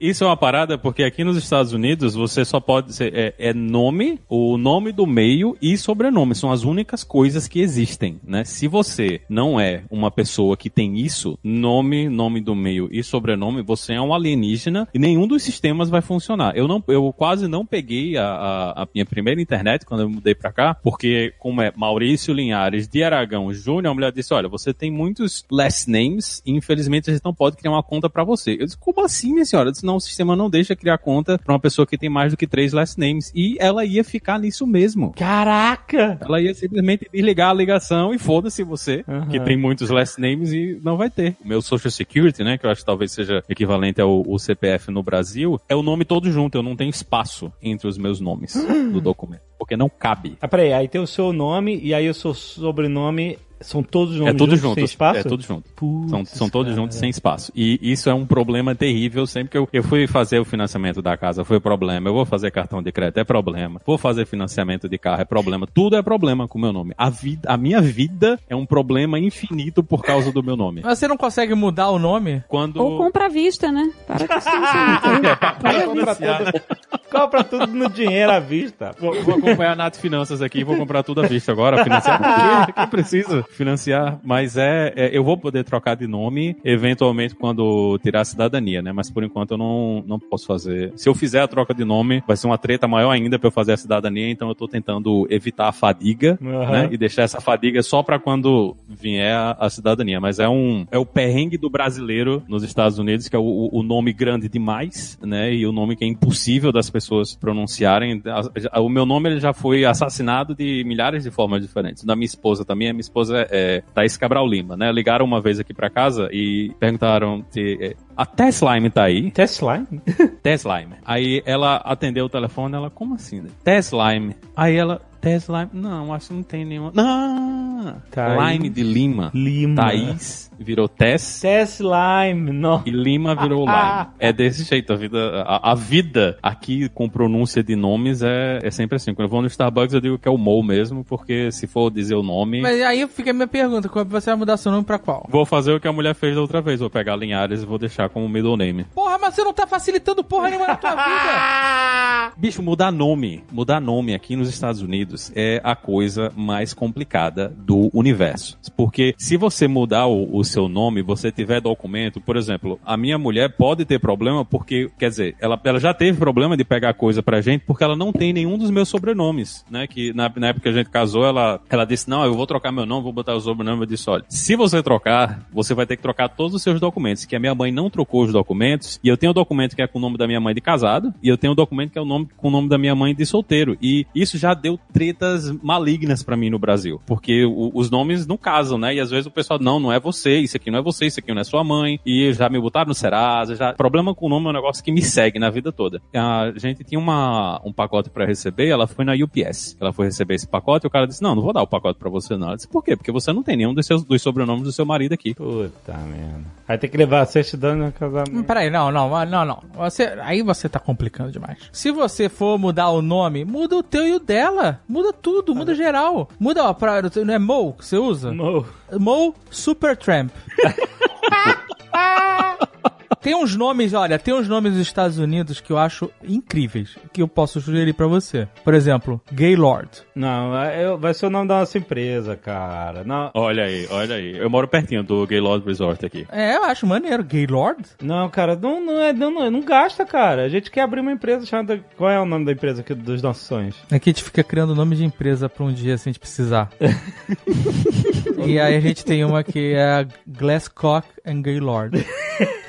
Isso é uma parada porque aqui nos Estados Unidos você só pode ser é, é nome, o nome do meio e sobrenome são as únicas coisas que existem, né? Se você não é uma pessoa que tem isso, nome, nome do meio e sobrenome, você é um alienígena e nenhum dos sistemas vai funcionar. Eu não, eu quase não peguei a, a, a minha primeira internet quando eu mudei pra cá, porque como é Maurício Linhares de Aragão Júnior, a mulher disse, olha, você tem muitos last names e infelizmente a gente não pode criar uma conta pra você. Eu disse, como assim, minha senhora? Eu disse, não, o sistema não deixa criar conta pra uma pessoa que tem mais do que três last names. E ela ia ficar nisso mesmo. Caraca! Ela ia simplesmente desligar a ligação e foda-se você, Aham. que tem muitos last names e não vai ter. O meu Social Security, né, que eu acho que talvez seja equivalente ao, ao CPF no Brasil, é o nome todo junto, eu não tenho espaço entre os meus nomes [gasps] do documento. Porque não cabe. Ah, peraí, aí tem o seu nome e aí o seu sobrenome são todos nomes É tudo juntos, junto. sem espaço? É tudo junto. Putz, São, são todos cara. juntos sem espaço. E isso é um problema terrível. Sempre que eu, eu fui fazer o financiamento da casa, foi problema. Eu vou fazer cartão de crédito, é problema. Vou fazer financiamento de carro, é problema. Tudo é problema com o meu nome. A, vida, a minha vida é um problema infinito por causa do meu nome. Mas Você não consegue mudar o nome? Quando. Ou compra à vista, né? Para com isso. [laughs] aí. Paga à Compra vista. Compra tudo no dinheiro à vista. Vou, vou acompanhar a Nath Finanças aqui, vou comprar tudo à vista agora, financiar. Quê? Que eu preciso financiar. Mas é, é, eu vou poder trocar de nome, eventualmente, quando tirar a cidadania, né? Mas por enquanto eu não, não posso fazer. Se eu fizer a troca de nome, vai ser uma treta maior ainda pra eu fazer a cidadania, então eu tô tentando evitar a fadiga, Aham. né? E deixar essa fadiga só pra quando vier a, a cidadania. Mas é um, é o perrengue do brasileiro nos Estados Unidos, que é o, o nome grande demais, né? E o nome que é impossível das pessoas pronunciarem. A- a- O meu nome ele já foi assassinado de milhares de formas diferentes. Da minha esposa também. A minha esposa é, é Thaís Cabral Lima, né? Ligaram uma vez aqui pra casa e perguntaram se é, a Teslime tá aí. Tesla? [laughs] Teslime. Aí ela atendeu o telefone, ela, como assim? né? Teslime. Aí ela, Teslime, não, acho que não tem nenhuma. Não! Thaís. Lime de Lima. Lima. Thaís virou Tess. Teslime, não. E Lima virou [laughs] Lime. É desse jeito, a vida, a, a vida aqui com pronúncia de nomes é, é sempre assim. Quando eu vou no Starbucks eu digo que é o Mo mesmo, porque se for dizer o nome, Mas aí fica a minha pergunta: você vai mudar seu nome pra qual? vou fazer o que a mulher fez da outra vez. Vou pegar Linhares e vou deixar como middle name. Porra, mas você não tá facilitando porra nenhuma na tua vida. [laughs] Bicho, mudar nome, mudar nome aqui nos Estados Unidos é a coisa mais complicada do universo. Porque se você mudar o, o seu nome, você tiver documento, por exemplo, a minha mulher pode ter problema porque, quer dizer, ela, ela já teve problema de pegar coisa pra gente porque ela não tem nenhum dos meus sobrenomes, né? Que na, na época que a gente casou, ela, ela disse, não, eu vou trocar meu nome, vou botar o sobrenome. Eu disse, olha, se você trocar, você vai ter que trocar todos os seus documentos, que a minha mãe não trocou os documentos, e eu tenho o documento que é com o nome da minha mãe de casado, e eu tenho o documento que é o nome com o nome da minha mãe de solteiro. E isso já deu tretas malignas pra mim no Brasil, porque o- os nomes não casam, né? E às vezes o pessoal, não, não é você, isso aqui não é você, isso aqui não é sua mãe, e já me botaram no Serasa, já... Problema com o nome é um negócio que me segue na vida toda. A gente tinha uma, um pacote pra receber, ela foi na UPS. Ela foi receber esse pacote e o cara disse, não, não vou dar o pacote pra você não. Ela disse, por quê? Porque você não tem nenhum dos, seus, dos sobrenomes do seu marido aqui. Puta merda. Vai ter que levar a certidão no casamento. Hum, Peraí, não, não, não, não. Você, aí você tá complicando demais. Se você for mudar o nome, muda o teu e o dela. Muda tudo, muda geral. Muda, ó, pra, não é Mo que você usa? Mo. Mo Supertramp. [laughs] [laughs] Tem uns nomes, olha, tem uns nomes dos Estados Unidos que eu acho incríveis, que eu posso sugerir pra você. Por exemplo, Gaylord. Não, é- vai ser o nome da nossa empresa, cara. Não, Olha aí, olha aí. Eu moro pertinho do Gaylord Resort aqui. É, eu acho maneiro. Gaylord? não cara, não, não, é, não, não, não gasta, cara. A gente quer abrir uma empresa chamada. Qual é o nome da empresa aqui dos nossos sonhos? Aqui a gente fica criando nome de empresa pra um dia se a gente precisar. [laughs] e aí a gente tem uma que é a Glasscock and Gaylord. [laughs]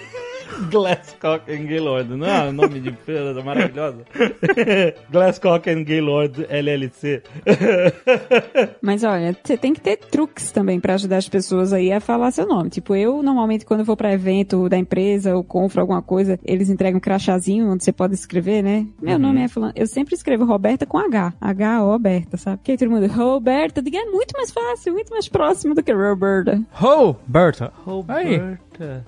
Glasscock and Gaylord, não é o nome de empresa maravilhosa? [laughs] Glasscock and Gaylord LLC. [laughs] Mas olha, você tem que ter truques também pra ajudar as pessoas aí a falar seu nome. Tipo, eu normalmente quando eu vou pra evento da empresa ou compro alguma coisa, eles entregam um crachazinho onde você pode escrever, né? Meu nome é fulano. Eu sempre escrevo Roberta com H. H-O Berta, sabe? Porque aí todo mundo, Roberta, diga, é muito mais fácil, muito mais próximo do que Roberta. Ho, Berta. Aí.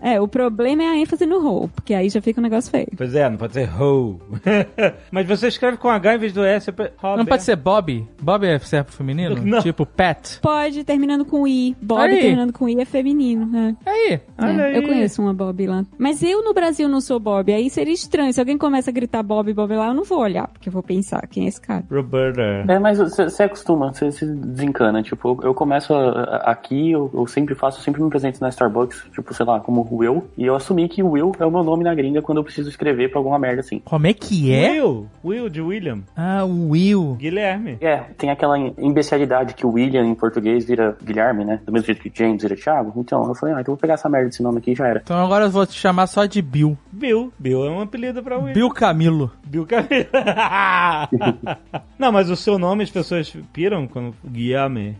É, o problema é a ênfase no ho, porque aí já fica um negócio feio. Pois é, não pode ser ho. [laughs] Mas você escreve com H em vez do S. é Não pode ser Bob? Bob é serve pro feminino? [laughs] Não. Tipo Pet. Pode, terminando com I. Bob Aí. terminando com I é feminino, né? Aí. Olha É, aí. eu conheço uma Bob lá. Mas eu no Brasil não sou Bob. Aí seria estranho. Se alguém começa a gritar Bob, Bob lá, eu não vou olhar, porque eu vou pensar quem é esse cara. Roberta. É, mas você acostuma, você se desencana. Tipo, eu, começo a- a- aqui, eu, eu sempre faço, eu sempre me apresento na Starbucks, tipo, sei lá, como Will. E eu assumi que Will é o meu nome na gringa quando eu preciso escrever pra alguma merda assim. Como é que é? Will. Will de William. Ah, Will. Guilherme. É, tem aquela imbecilidade que o William em português vira Guilherme, né? Do mesmo jeito que James vira Thiago. Então, eu falei, ah, então eu vou pegar essa merda desse nome aqui e já era. Então agora eu vou te chamar só de Bill. Bill. Bill é um apelido pra Will. Bill Camilo. Bill Camilo. [laughs] não, mas o seu nome as pessoas piram quando Guilherme.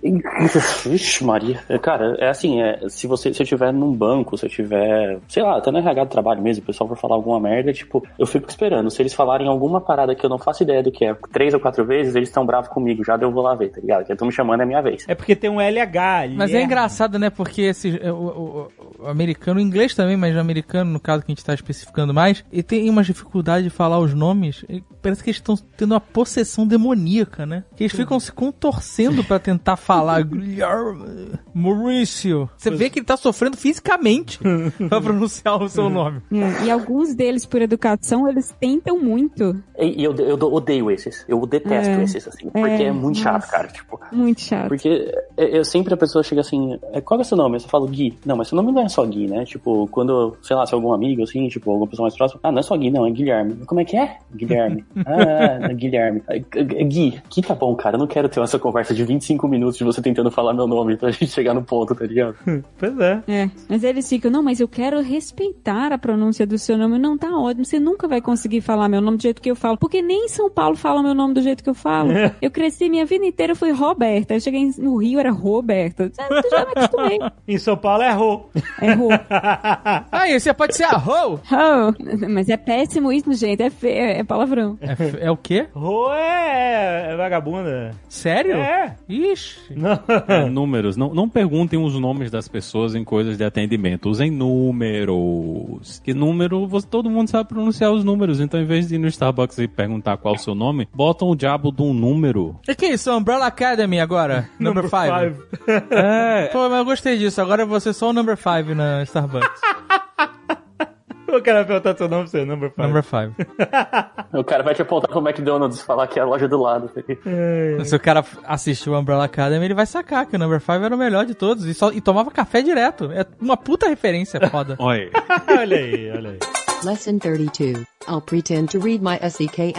Ixi, Maria. Cara, é assim, é, se você se eu estiver num banco, se eu tiver, sei lá, até no RH do trabalho mesmo, o pessoal for falar alguma merda, tipo, eu fico esperando. Se eles falarem alguma parada que eu não faço ideia do que é, três ou quatro vezes, eles estão bravos comigo, já deu eu vou lá ver, tá ligado? Que eu tô me chamando, é minha vez. É porque tem um LH ali. Mas é engraçado, né? Porque esse, o, o- o americano, o inglês também, mas o americano, no caso que a gente tá especificando mais, ele tem umas dificuldades de falar os nomes. parece que eles estão tendo uma possessão demoníaca, né? Que eles ficam se contorcendo pra tentar falar. [laughs] Maurício. Você vê que ele tá sofrendo fisicamente [laughs] pra pronunciar o seu nome. É, e alguns deles, por educação, eles tentam muito. E, e eu, eu odeio esses. Eu detesto É. esses, assim. Porque É, é, muito chato, nossa. cara. Tipo, Muito chato. Porque é, eu sempre a pessoa chega assim, é, qual é o seu nome? Eu só falo Gui. Não, mas seu nome não é só Gui, né? Tipo, quando, sei lá, se é algum amigo, assim, tipo, alguma pessoa mais próxima, ah, não é só Gui, não, é Guilherme. Como é que é? Guilherme. [laughs] Ah, é Guilherme. Gui, Gui tá bom, cara. Eu não quero ter essa conversa de 25 minutos de você tentando falar meu nome pra gente chegar no ponto, tá ligado? [laughs] Pois é. É, mas eles ficam, não, mas eu quero respeitar a pronúncia do seu nome. Não, tá ótimo, você nunca vai conseguir falar meu nome do jeito que eu falo. Porque nem em São Paulo falam meu nome do jeito que eu falo. Eu cresci minha vida inteira, eu fui Roberta. Eu cheguei no Rio, era Roberta. Já, já me acostumei. [laughs] Em São Paulo é Rô. É Rô. [laughs] Aí, você pode ser a Ho. Oh, mas é péssimo isso, gente. É, fe... é palavrão. É, f- é o quê? Rô é, é vagabunda. Sério? É. Ixi. Não. É, números. Não, não perguntem os nomes das pessoas em coisas de atendimento. Usem números. Que número, você, todo mundo sabe pronunciar os números. Então, em vez de ir no Starbucks e perguntar qual é o seu nome, botam o diabo de um número. E que isso? Umbrella Academy agora? [laughs] Number 5. five. [laughs] É. Pô, mas eu gostei disso. Agora você só o number 5 na Starbucks. [laughs] O cara vai perguntar seu nome, seu number five. number 5. [laughs] O cara vai te apontar pro McDonald's e falar que é a loja do lado. tá ligado? Se o cara assistiu o Umbrella Academy, ele vai sacar que o number 5 era o melhor de todos. E, só, e tomava café direto. É uma puta referência foda. [laughs] Olha. aí, olha aí. Lesson 32. I'll pretend to read my SEK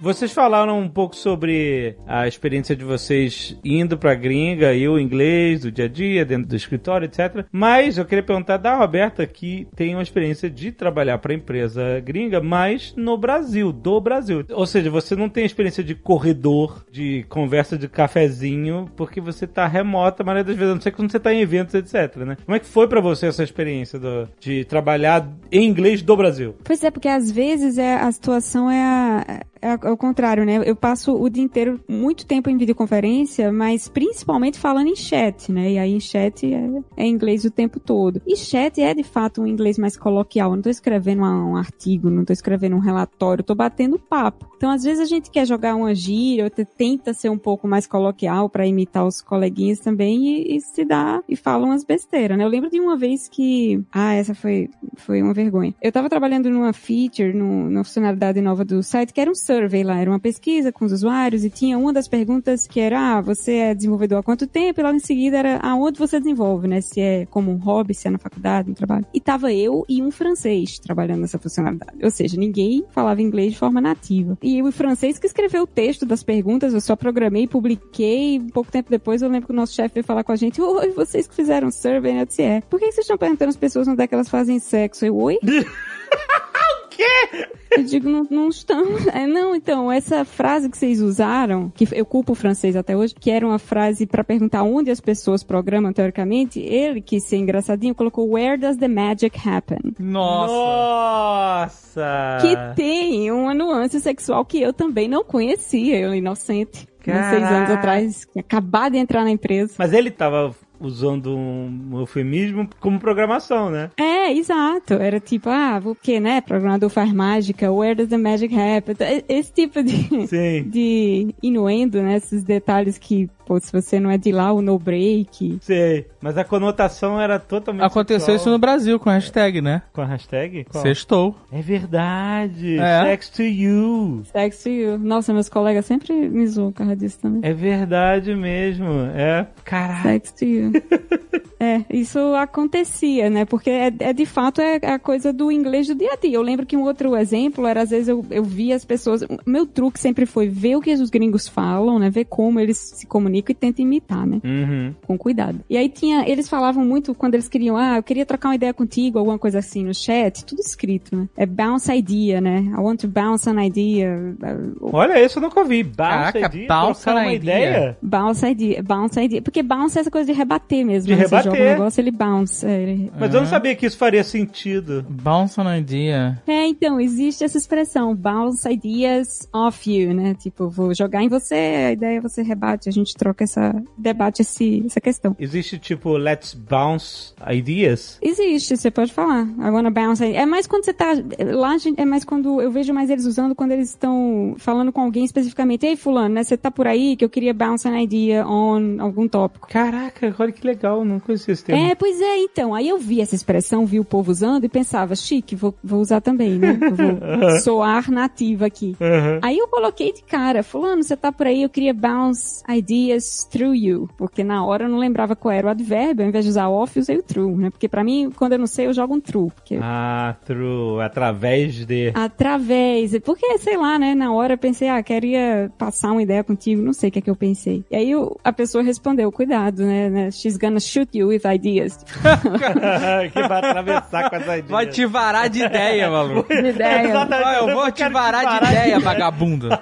Vocês falaram um pouco sobre a experiência de vocês indo pra gringa e o inglês do dia a dia, dentro do escritório, etc. Mas eu queria perguntar da Roberta, que tem uma experiência de trabalhar pra empresa gringa, mas no Brasil, do Brasil. Ou seja, você não tem experiência de corredor, de conversa de cafezinho, porque você tá remota, a maioria das vezes, não ser quando você tá em eventos, etc, né? Como é que foi pra você essa experiência do- de trabalhar em inglês do Brasil? Pois é, porque às vezes é, a situação é, a, é, é o contrário, né? Eu passo o dia inteiro, muito tempo em videoconferência, mas principalmente falando em chat, né? E aí em chat é, é inglês o tempo todo. E chat é de fato um inglês mais coloquial. Eu não tô escrevendo um artigo, não tô escrevendo um relatório, tô batendo papo. Então às vezes a gente quer jogar uma gíria, tenta ser um pouco mais coloquial para imitar os coleguinhas também e, e se dá e fala umas besteiras, né? Eu lembro de uma vez que, ah, essa foi foi uma vergonha. Eu tava trabalhando numa feature, no, numa funcionalidade nova do site, que era um survey lá, era uma pesquisa com os usuários e tinha uma das perguntas que era, ah, você é desenvolvedor há quanto tempo? E logo em seguida era, aonde você desenvolve, né? Se é como um hobby, se é na faculdade, no trabalho. E tava eu e um francês trabalhando nessa funcionalidade. Ou seja, ninguém falava inglês de forma nativa. O francês que escreveu o texto das perguntas, eu só programei, publiquei, um pouco tempo depois eu lembro que o nosso chefe veio falar com a gente, oi, vocês que fizeram survey, né? Eu disse, é. Por que vocês estão perguntando às pessoas onde é que elas fazem sexo? Eu, oi? [laughs] Eu digo, não, não estão. É, não, então, essa frase que vocês usaram, que eu culpo o francês até hoje, que era uma frase pra perguntar onde as pessoas programam teoricamente, ele, que ser engraçadinho, colocou Where does the magic happen? Nossa. Nossa! Que tem uma nuance sexual que eu também não conhecia, eu inocente. Com seis anos atrás, que acabar de entrar na empresa. Mas ele tava usando um eufemismo como programação, né? É, exato. Era tipo, ah, o que, né? Programador faz mágica, where does the magic happen? E- Esse tipo de, Sim. [laughs] de inuendo, né? Esses detalhes que, pô, se você não é de lá, o no break. Sei. Mas a conotação era totalmente. Aconteceu sexual. isso no Brasil com a hashtag, né? Com a hashtag? Qual? Sextou. É verdade. É. Sex to you. Sex to you. Nossa, meus colegas sempre me zoam por causa disso também. É verdade mesmo. É. Caraca. Sex to you. [laughs] é, isso acontecia, né? Porque é, é, de fato é a coisa do inglês do dia a dia. Eu lembro que um outro exemplo era, às vezes, eu, eu via as pessoas. Meu truque sempre foi ver o que os gringos falam, né? Ver como eles se comunicam e tenta imitar, né? Uhum. Com cuidado. E aí tinha. Eles falavam muito quando eles queriam, ah, eu queria trocar uma ideia contigo, alguma coisa assim no chat, tudo escrito, né? É bounce idea, né? I want to bounce an idea. Olha, isso eu nunca ouvi. Bounce Caraca, idea, bounce an uma idea. ideia. Bounce idea, bounce idea. Porque bounce é essa coisa de rebater mesmo. De né? Você rebater, joga um negócio, ele bounce. É, ele- Mas eu não sabia que isso faria sentido. Bounce on idea. É, então, existe essa expressão, bounce ideas off you, né? Tipo, vou jogar em você, a ideia você rebate, a gente troca essa, debate esse, essa questão. Existe tipo, let's bounce ideas? Existe, você pode falar. I wanna bounce. É mais quando você tá. Lá gente, é mais quando. Eu vejo mais eles usando quando eles estão falando com alguém especificamente. Ei, Fulano, né? Você tá por aí que eu queria bounce an idea on algum tópico. Caraca, olha que legal, não conhecia esse termo. É, pois é, então. Aí eu vi essa expressão, vi o povo usando e pensava, chique, vou, vou usar também, né? Vou [laughs] soar nativa aqui. Aí eu coloquei de cara, fulano, você tá por aí, eu queria bounce ideas through you. Porque na hora eu não lembrava qual era o advérbio, ao invés de usar off, eu usei o true, né? Porque pra mim, quando eu não sei, eu jogo um true. Porque Ah, through, através de. Através. Porque, sei lá, né? Na hora eu pensei, ah, queria passar uma ideia contigo, não sei o que é que eu pensei. E aí eu- a pessoa respondeu, cuidado, né, né? She's gonna shoot you with ideas. [laughs] [laughs] que vai atravessar com essa ideia. Vai te varar de ideia, maluco. De [laughs] ideia. Exatamente. Eu vou te varar de ideia, vagabunda.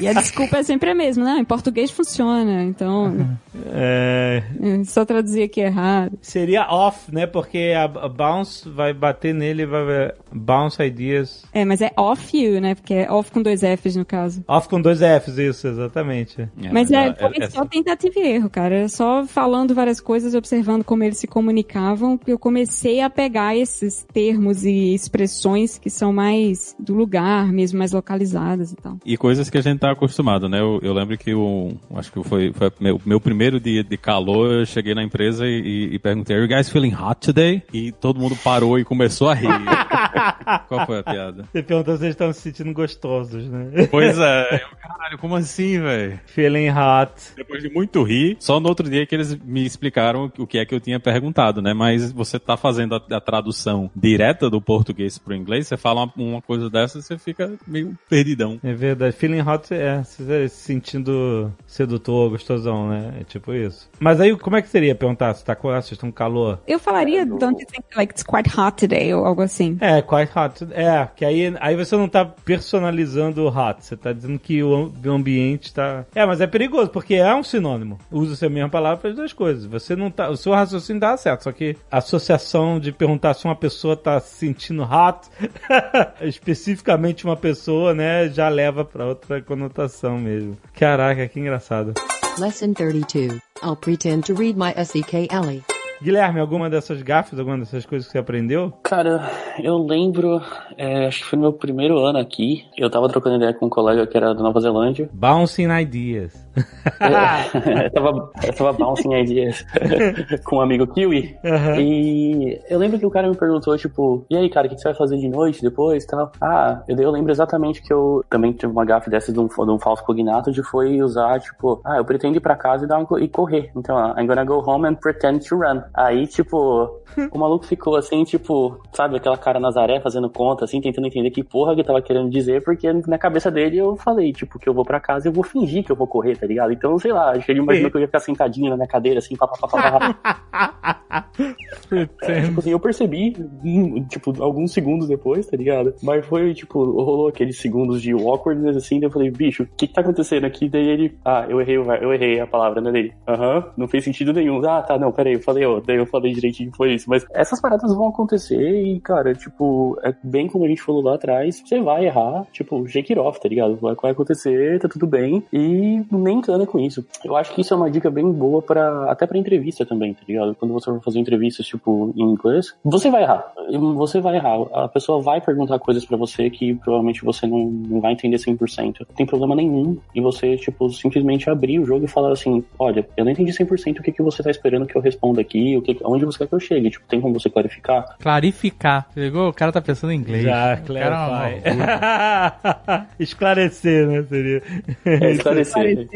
E a desculpa é sempre a mesma, não, em português funciona, então É, é só traduzir aqui errado. seria off, né? Porque a, a bounce vai bater nele e vai vai- bounce ideas. É, mas é off you, né? Porque é off com dois Fs no caso. Off com dois Fs, isso, exatamente. É, Mas é, a- foi é- só tentativa e erro, cara. Só falando várias coisas, observando como eles se comunicavam, que eu comecei a pegar esses termos e expressões que são mais do lugar mesmo, mais localizadas e tal. E coisas que a gente tá acostumado, né? Eu, eu lembro que o, acho que foi, foi meu, meu primeiro dia de calor, eu cheguei na empresa e, e- e perguntei, are you guys feeling hot today? E todo mundo parou e começou a rir. [laughs] Qual foi a piada? Você perguntou se eles estão se sentindo gostosos, né? Pois é, [laughs] eu, caralho, como assim, velho? Feeling hot. Depois de muito rir, só no outro dia que eles me explicaram o que é que eu tinha perguntado, né? Mas você tá fazendo a, a tradução direta do português pro inglês, você fala uma, uma coisa dessa, você fica meio perdidão. É verdade. Feeling hot é você se sentindo sedutor, gostosão, né? É tipo isso. Mas aí, como é que seria perguntar se tá com vocês estão com calor? Eu falaria, don't you think like it's quite hot today, ou algo assim. É, quite hot. É, que aí, aí você não tá personalizando o hot, você tá dizendo que o am- o ambiente tá. É, mas é perigoso, porque é um sinônimo. Usa-se a mesma palavra para as duas coisas. Você não tá. O seu raciocínio dá certo, só que a associação de perguntar se uma pessoa tá se sentindo hot, [laughs] especificamente uma pessoa, né, já leva pra outra conotação mesmo. Caraca, que engraçado. Lesson 32. I'll pretend to read my SEKLE. Guilherme, alguma dessas gafes, alguma dessas coisas que você aprendeu? Cara, eu lembro, é, acho que foi no meu primeiro ano aqui, eu tava trocando ideia com um colega que era da Nova Zelândia. Bouncing ideas. [laughs] eu, tava, eu tava bouncing ideas [laughs] com um amigo Kiwi. Aham. E eu lembro que o cara me perguntou, tipo, e aí, cara, o que você vai fazer de noite depois e tal? Ah, eu, eu lembro exatamente que eu também tive uma gafe dessas de um, de um falso cognato de foi usar, tipo, ah, eu pretendo ir pra casa e, dar e correr. Então, ah, I'm gonna go home and pretend to run. Aí, tipo, [laughs] o maluco ficou assim, tipo, sabe, aquela cara Nazaré fazendo conta, assim, tentando entender que porra que eu tava querendo dizer, porque na cabeça dele eu falei, tipo, que eu vou pra casa e eu vou fingir que eu vou correr, tá ligado? Então, sei lá, ele imaginou que eu ia ficar sentadinho na minha cadeira, assim, pá, pá, pá, pá, pá. [laughs] Tipo assim, eu percebi, hum, tipo, alguns segundos depois, tá ligado? Mas foi, tipo, rolou aqueles segundos de awkwardness, assim, daí eu falei, bicho, o que que tá acontecendo aqui? Daí ele, ah, eu errei, eu errei a palavra, né, dele? Aham, não fez sentido nenhum. Ah, tá, não, peraí, eu falei, ó, daí eu falei direitinho, foi isso. Mas essas paradas vão acontecer e, cara, tipo, é bem como a gente falou lá atrás, você vai errar, tipo, shake it off, tá ligado? Vai, vai acontecer, tá tudo bem, e nem encana com isso. Eu acho que isso é uma dica bem boa para até pra entrevista também, tá ligado? Quando você for fazer entrevistas, tipo, em inglês, você vai errar. Você vai errar. A pessoa vai perguntar coisas pra você que provavelmente você não, não vai entender 100%. Não tem problema nenhum em você, tipo, simplesmente abrir o jogo e falar assim, olha, eu não entendi 100% o que, que você tá esperando que eu responda aqui, o que, onde você quer que eu chegue. Tipo, tem como você clarificar? Clarificar. Ligou? O cara tá pensando em inglês. Já, é clarify. maluca. [laughs] Esclarecer, né? Seria. É, esclarecer.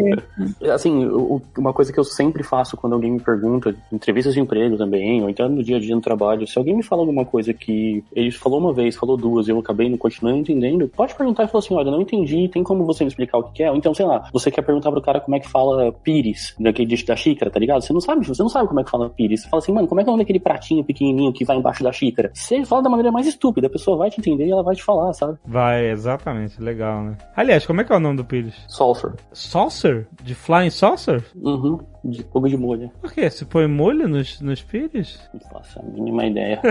Assim, o- uma coisa que eu sempre faço quando alguém me pergunta, em entrevistas de emprego também, ou então no dia a dia no trabalho, se alguém me fala alguma coisa que ele falou uma vez, falou duas, e eu acabei não continuando entendendo, pode perguntar e falar assim, olha, não entendi, tem como você me explicar o que é? Ou então, sei lá, você quer perguntar pro cara como é que fala pires, daquele da xícara, tá ligado? Você não sabe, você não sabe como é que fala pires. Você fala assim, mano, como é que é o nome daquele pratinho pequenininho que vai embaixo da xícara? Você fala da maneira mais estúpida, a pessoa vai te entender e ela vai te falar, sabe? Vai, exatamente, legal, né? Aliás, como é que é o nome do Pires? Saucer. Saucer? De Flying Saucer? Uhum. de pouco de molho. Por quê? Você põe molho nos, nos pires? Não faço a mínima ideia. [laughs]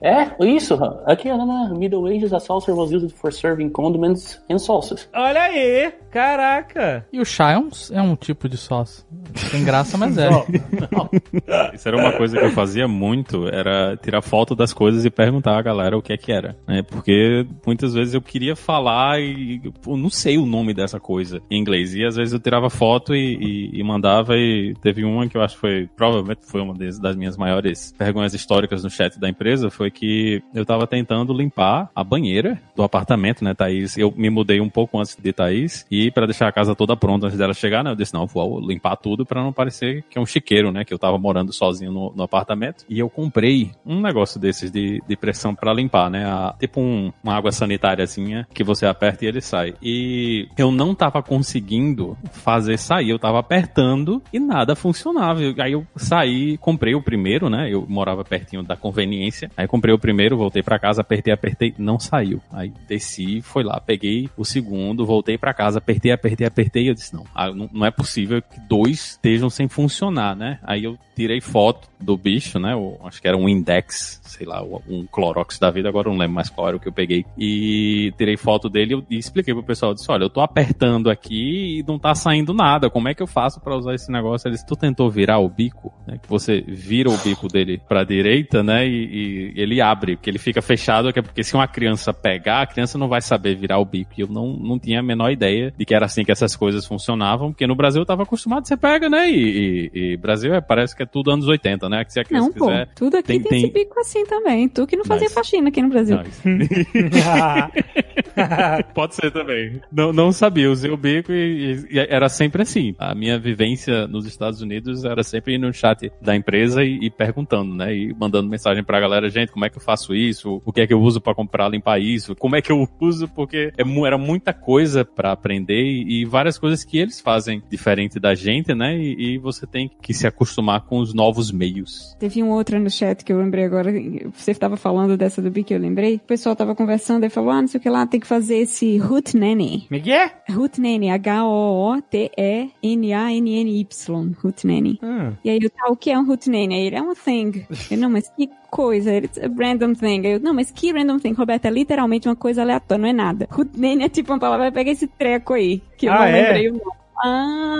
é, isso. Aqui, olha lá. Middle Ages, a saucer was used for serving condiments and sauces. Olha aí! Caraca! E o chá é um, é um tipo de sócio. Tem graça, mas é. [laughs] Isso era uma coisa que eu fazia muito, era tirar foto das coisas e perguntar a galera o que é que era, né? Porque muitas vezes eu queria falar e eu não sei o nome dessa coisa em inglês. E às vezes eu tirava foto e, e, e mandava e teve uma que eu acho que foi, provavelmente foi uma das, das minhas maiores vergonhas históricas no chat da empresa, foi que eu tava tentando limpar a banheira do apartamento, né, Thaís? Eu me mudei um pouco antes de Thaís e para deixar a casa toda pronta antes dela chegar, né, eu disse, não, vou limpar tudo para não parecer que é um chiqueiro, né, que eu tava morando sozinho no, no apartamento. E eu comprei um negócio desses de, de pressão para limpar, né, a, tipo um, uma água sanitáriazinha que você aperta e ele sai. E eu não tava conseguindo fazer sair, eu tava apertando e nada funcionava. Aí eu saí, comprei o primeiro, né, eu morava pertinho da conveniência. Aí comprei o primeiro, voltei para casa, apertei, apertei, não saiu. Aí desci, foi lá, peguei o segundo, voltei para casa, apertei, apertei, apertei. Eu disse: ah, não, não é possível que dois estejam sem funcionar, né? Aí eu tirei foto do bicho, né? O, acho que era um index, sei lá, um Clorox da vida, agora não lembro mais qual era o que eu peguei. E tirei foto dele e expliquei pro pessoal, disse, olha, eu tô apertando aqui e não tá saindo nada, como é que eu faço para usar esse negócio? Ele disse, tu tentou virar o bico, né? Que você vira o bico dele pra direita, né? E, e ele abre, porque ele fica fechado, que é porque se uma criança pegar, a criança não vai saber virar o bico. E eu não, não tinha a menor ideia de que era assim que essas coisas funcionavam, porque no Brasil eu tava acostumado, você pega, né? E, e, e Brasil é, parece que é tudo anos 80, né? Que se a criança Não, pô, quiser. tudo aqui tem- tem, tem- esse bico assim também. Tu que não fazia Mas- faxina aqui no Brasil. [laughs] Pode ser também. Não, não sabia, usei o bico e, e era sempre assim. A minha vivência nos Estados Unidos era sempre ir no chat da empresa e, e perguntando, né? E mandando mensagem pra galera, gente, como é que eu faço isso? O que é que eu uso pra comprar, limpar isso? Como é que eu uso? Porque é era muita coisa pra aprender e, e várias coisas que eles fazem diferente da gente, né? E, e você tem que se acostumar com os novos meios. Teve um outro no chat que eu lembrei agora. Você estava falando dessa do bico, eu lembrei. O pessoal tava conversando e falou: ah, não sei o que lá, tem que fazer esse Root Nanny. Como é que é? Root Nanny, H-O-O-T-E-N-A-N-N-Y. Root Nanny. Hum. E aí eu, tá, o que é um Root Nanny? Aí ele é uma thing. Eu, não, mas que coisa? "It's a random thing. Eu, não, mas que random thing? Roberto, é literalmente uma coisa aleatória, não é nada. Root Nanny é tipo uma palavra, pega esse treco aí, que eu Ah, não é? lembrei o nome. Ah.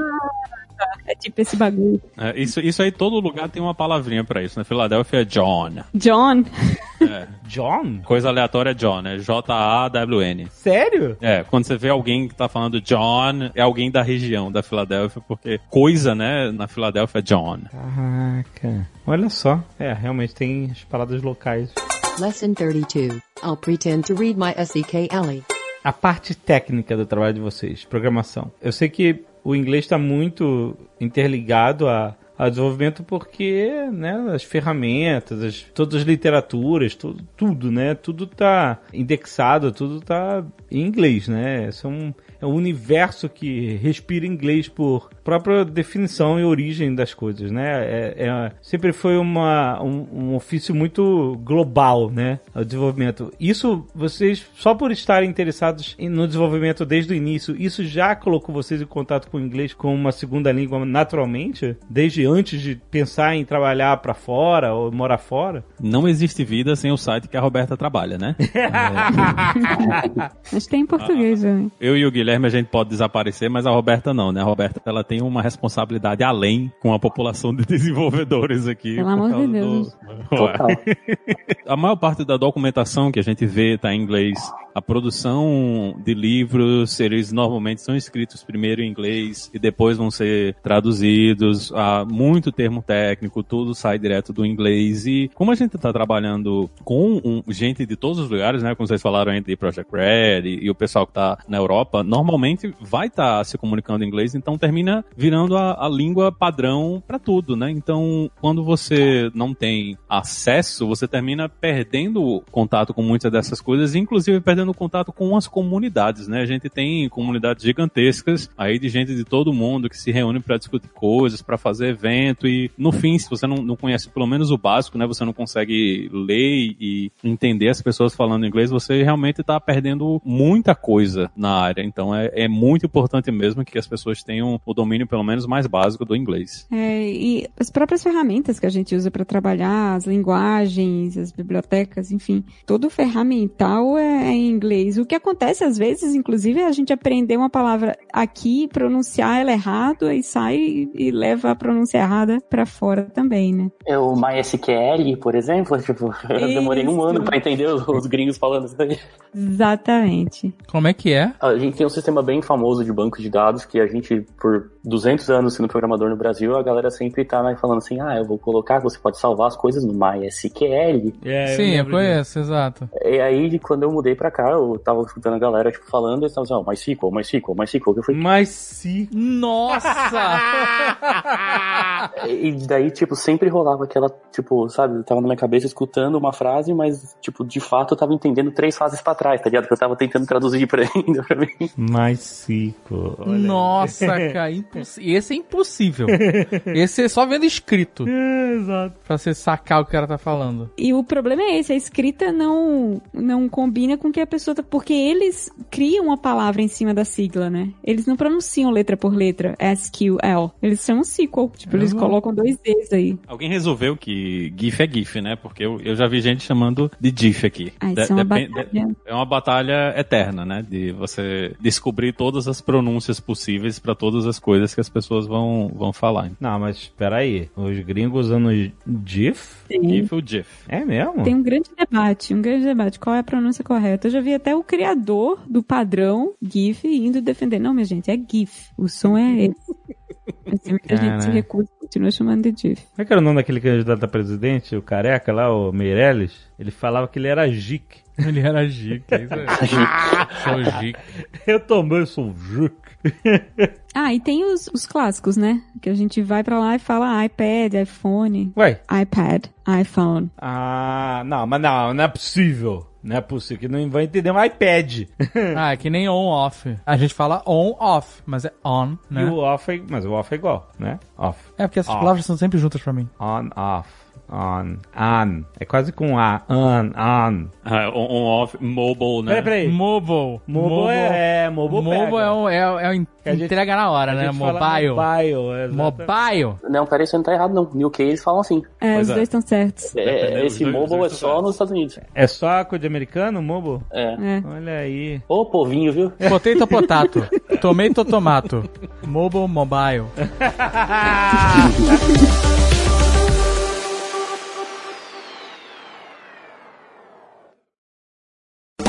É tipo esse bagulho. É, isso, isso aí, todo lugar tem uma palavrinha pra isso. Na Filadélfia é John. John. É. John? Coisa aleatória é John, é J-A-W-N. Sério? É, quando você vê alguém que tá falando John, é alguém da região da Filadélfia, porque coisa, né, na Filadélfia é John. Caraca. Olha só. É, realmente tem as palavras locais. Lesson 32. I'll pretend to read my SEK Ellie. A parte técnica do trabalho de vocês, programação. Eu sei que o inglês está muito interligado a, a desenvolvimento porque, né, as ferramentas, as, todas as literaturas, tudo, tudo, né, tudo tá indexado, tudo tá em inglês, né, são, é um universo que respira inglês por própria definição e origem das coisas, né, é, é- sempre foi uma, um, um ofício muito global, né, o desenvolvimento. Isso, vocês, só por estarem interessados no desenvolvimento desde o início, isso já colocou vocês em contato com o inglês como uma segunda língua naturalmente? Desde antes de pensar em trabalhar pra fora ou morar fora? Não existe vida sem o site que a Roberta trabalha, né? [laughs] Mas tem em português, né? Eu e o Guilherme a gente pode desaparecer, mas a Roberta não, né? A Roberta ela tem uma responsabilidade além com a população de [laughs] desenvolvedores aqui. Pelo amor de Deus. do- Total. [laughs] A maior parte da documentação que a gente vê está em inglês. A produção de livros, eles normalmente são escritos primeiro em inglês e depois vão ser traduzidos. Há muito termo técnico, tudo sai direto do inglês. E como a gente está trabalhando com um- gente de todos os lugares, né? Como vocês falaram aí Project Red e, e o pessoal que está na Europa, normalmente vai estar se comunicando em inglês, então termina virando a, a língua padrão para tudo, né? Então, quando você não tem acesso, você termina perdendo contato com muitas dessas coisas, inclusive perdendo contato com as comunidades, né? A gente tem comunidades gigantescas aí de gente de todo mundo que se reúne para discutir coisas, para fazer evento e no fim, se você não, não conhece pelo menos o básico, né? Você não consegue ler e entender as pessoas falando inglês, você realmente está perdendo muita coisa na área. Então é, é muito importante mesmo que as pessoas tenham o domínio pelo menos mais básico do inglês. É, e as próprias ferramentas que a gente usa para trabalhar, as linguagens, as bibliotecas, enfim, todo ferramental é, é em inglês. O que acontece às vezes, inclusive, é a gente aprender uma palavra aqui, pronunciar ela errado, aí sai e leva a pronúncia errada para fora também, né? É o MySQL, por exemplo, [laughs] tipo, eu demorei um ano para entender os, os gringos falando isso daí. Exatamente. Como é que é? A gente tem um sistema bem famoso de banco de dados que a gente, por 200 anos sendo programador no Brasil, a galera sempre tá né, falando assim, ah, eu vou colocar, você pode salvar as coisas no MySQL. É, Sim, eu lembro conheço, exato. E aí, quando eu mudei pra cá, eu tava escutando a galera, tipo, falando, eles estavam assim, ó, MySQL, MySQL, MySQL, que eu falei, se. Nossa! [laughs] E daí, tipo, sempre rolava aquela, tipo, sabe, eu tava na minha cabeça escutando uma frase, mas, tipo, de fato eu tava entendendo três fases pra trás, tá ligado? Que eu tava tentando traduzir pra ainda [laughs] pra mim. Aí. Nossa, [laughs] cara. Esse é impossível. [laughs] Esse é só vendo escrito. É, exato. Pra você sacar o que o cara tá falando. E o problema é esse, a escrita não, não combina com o que a pessoa tá. Porque eles criam uma palavra em cima da sigla, né? Eles não pronunciam letra por letra, SQL. Eles chamam SQL. Tipo, eles colocam dois Ds aí. Alguém resolveu que GIF é GIF, né? Porque eu, eu já vi gente chamando de GIF aqui. Ah, isso De- é uma batalha. de- é uma batalha eterna, né? De você descobrir todas as pronúncias possíveis para todas as coisas que as pessoas vão, vão falar. Não, mas espera aí. Os gringos usando GIF? GIF ou GIF? É mesmo? Tem um grande debate, um grande debate. Qual é a pronúncia correta? Eu já vi até o criador do padrão GIF indo defender. Não, minha gente, é GIF. O som é esse. Mas [laughs] tem muita gente se Caraca. recusa e continua chamando de GIF. Como é que era o nome daquele candidato a presidente, o careca lá, o Meirelles? Ele falava que ele era GIC. [laughs] Ele era é [laughs] isso aí. Sou Gic. [laughs] Eu também sou GIC. Ah, e tem os, os clássicos, né? Que a gente vai pra lá e fala iPad, iPhone, Ué? iPad, iPhone. Ah, não, mas não, não é possível. Não é possível, que não vai entender um iPad. Ah, é que nem on-off. A gente fala on-off, mas é on, E né? o off é, mas o off é igual, né? Off. É porque essas Off. palavras são sempre juntas pra mim. On, off. On, on. É quase com A. On, on. Ah, on, on, off, mobile, né? Peraí, peraí. Mobile. Mobile é, é, mobile Mobile pega. é, o, é, é o Que a gente- entrega na hora, né? Mobile. Mobile. Mobile. Não, peraí, isso não tá errado, não. No UK eles falam assim. É, Pois os é. dois estão certos. É, esse os dois- os mobile é só nos Estados Unidos. É só coisa de americano, mobile? É. É. Olha aí. Ô, povinho, viu? [laughs] Potato, potato. Tomato, tomato. Mobile, mobile. [laughs]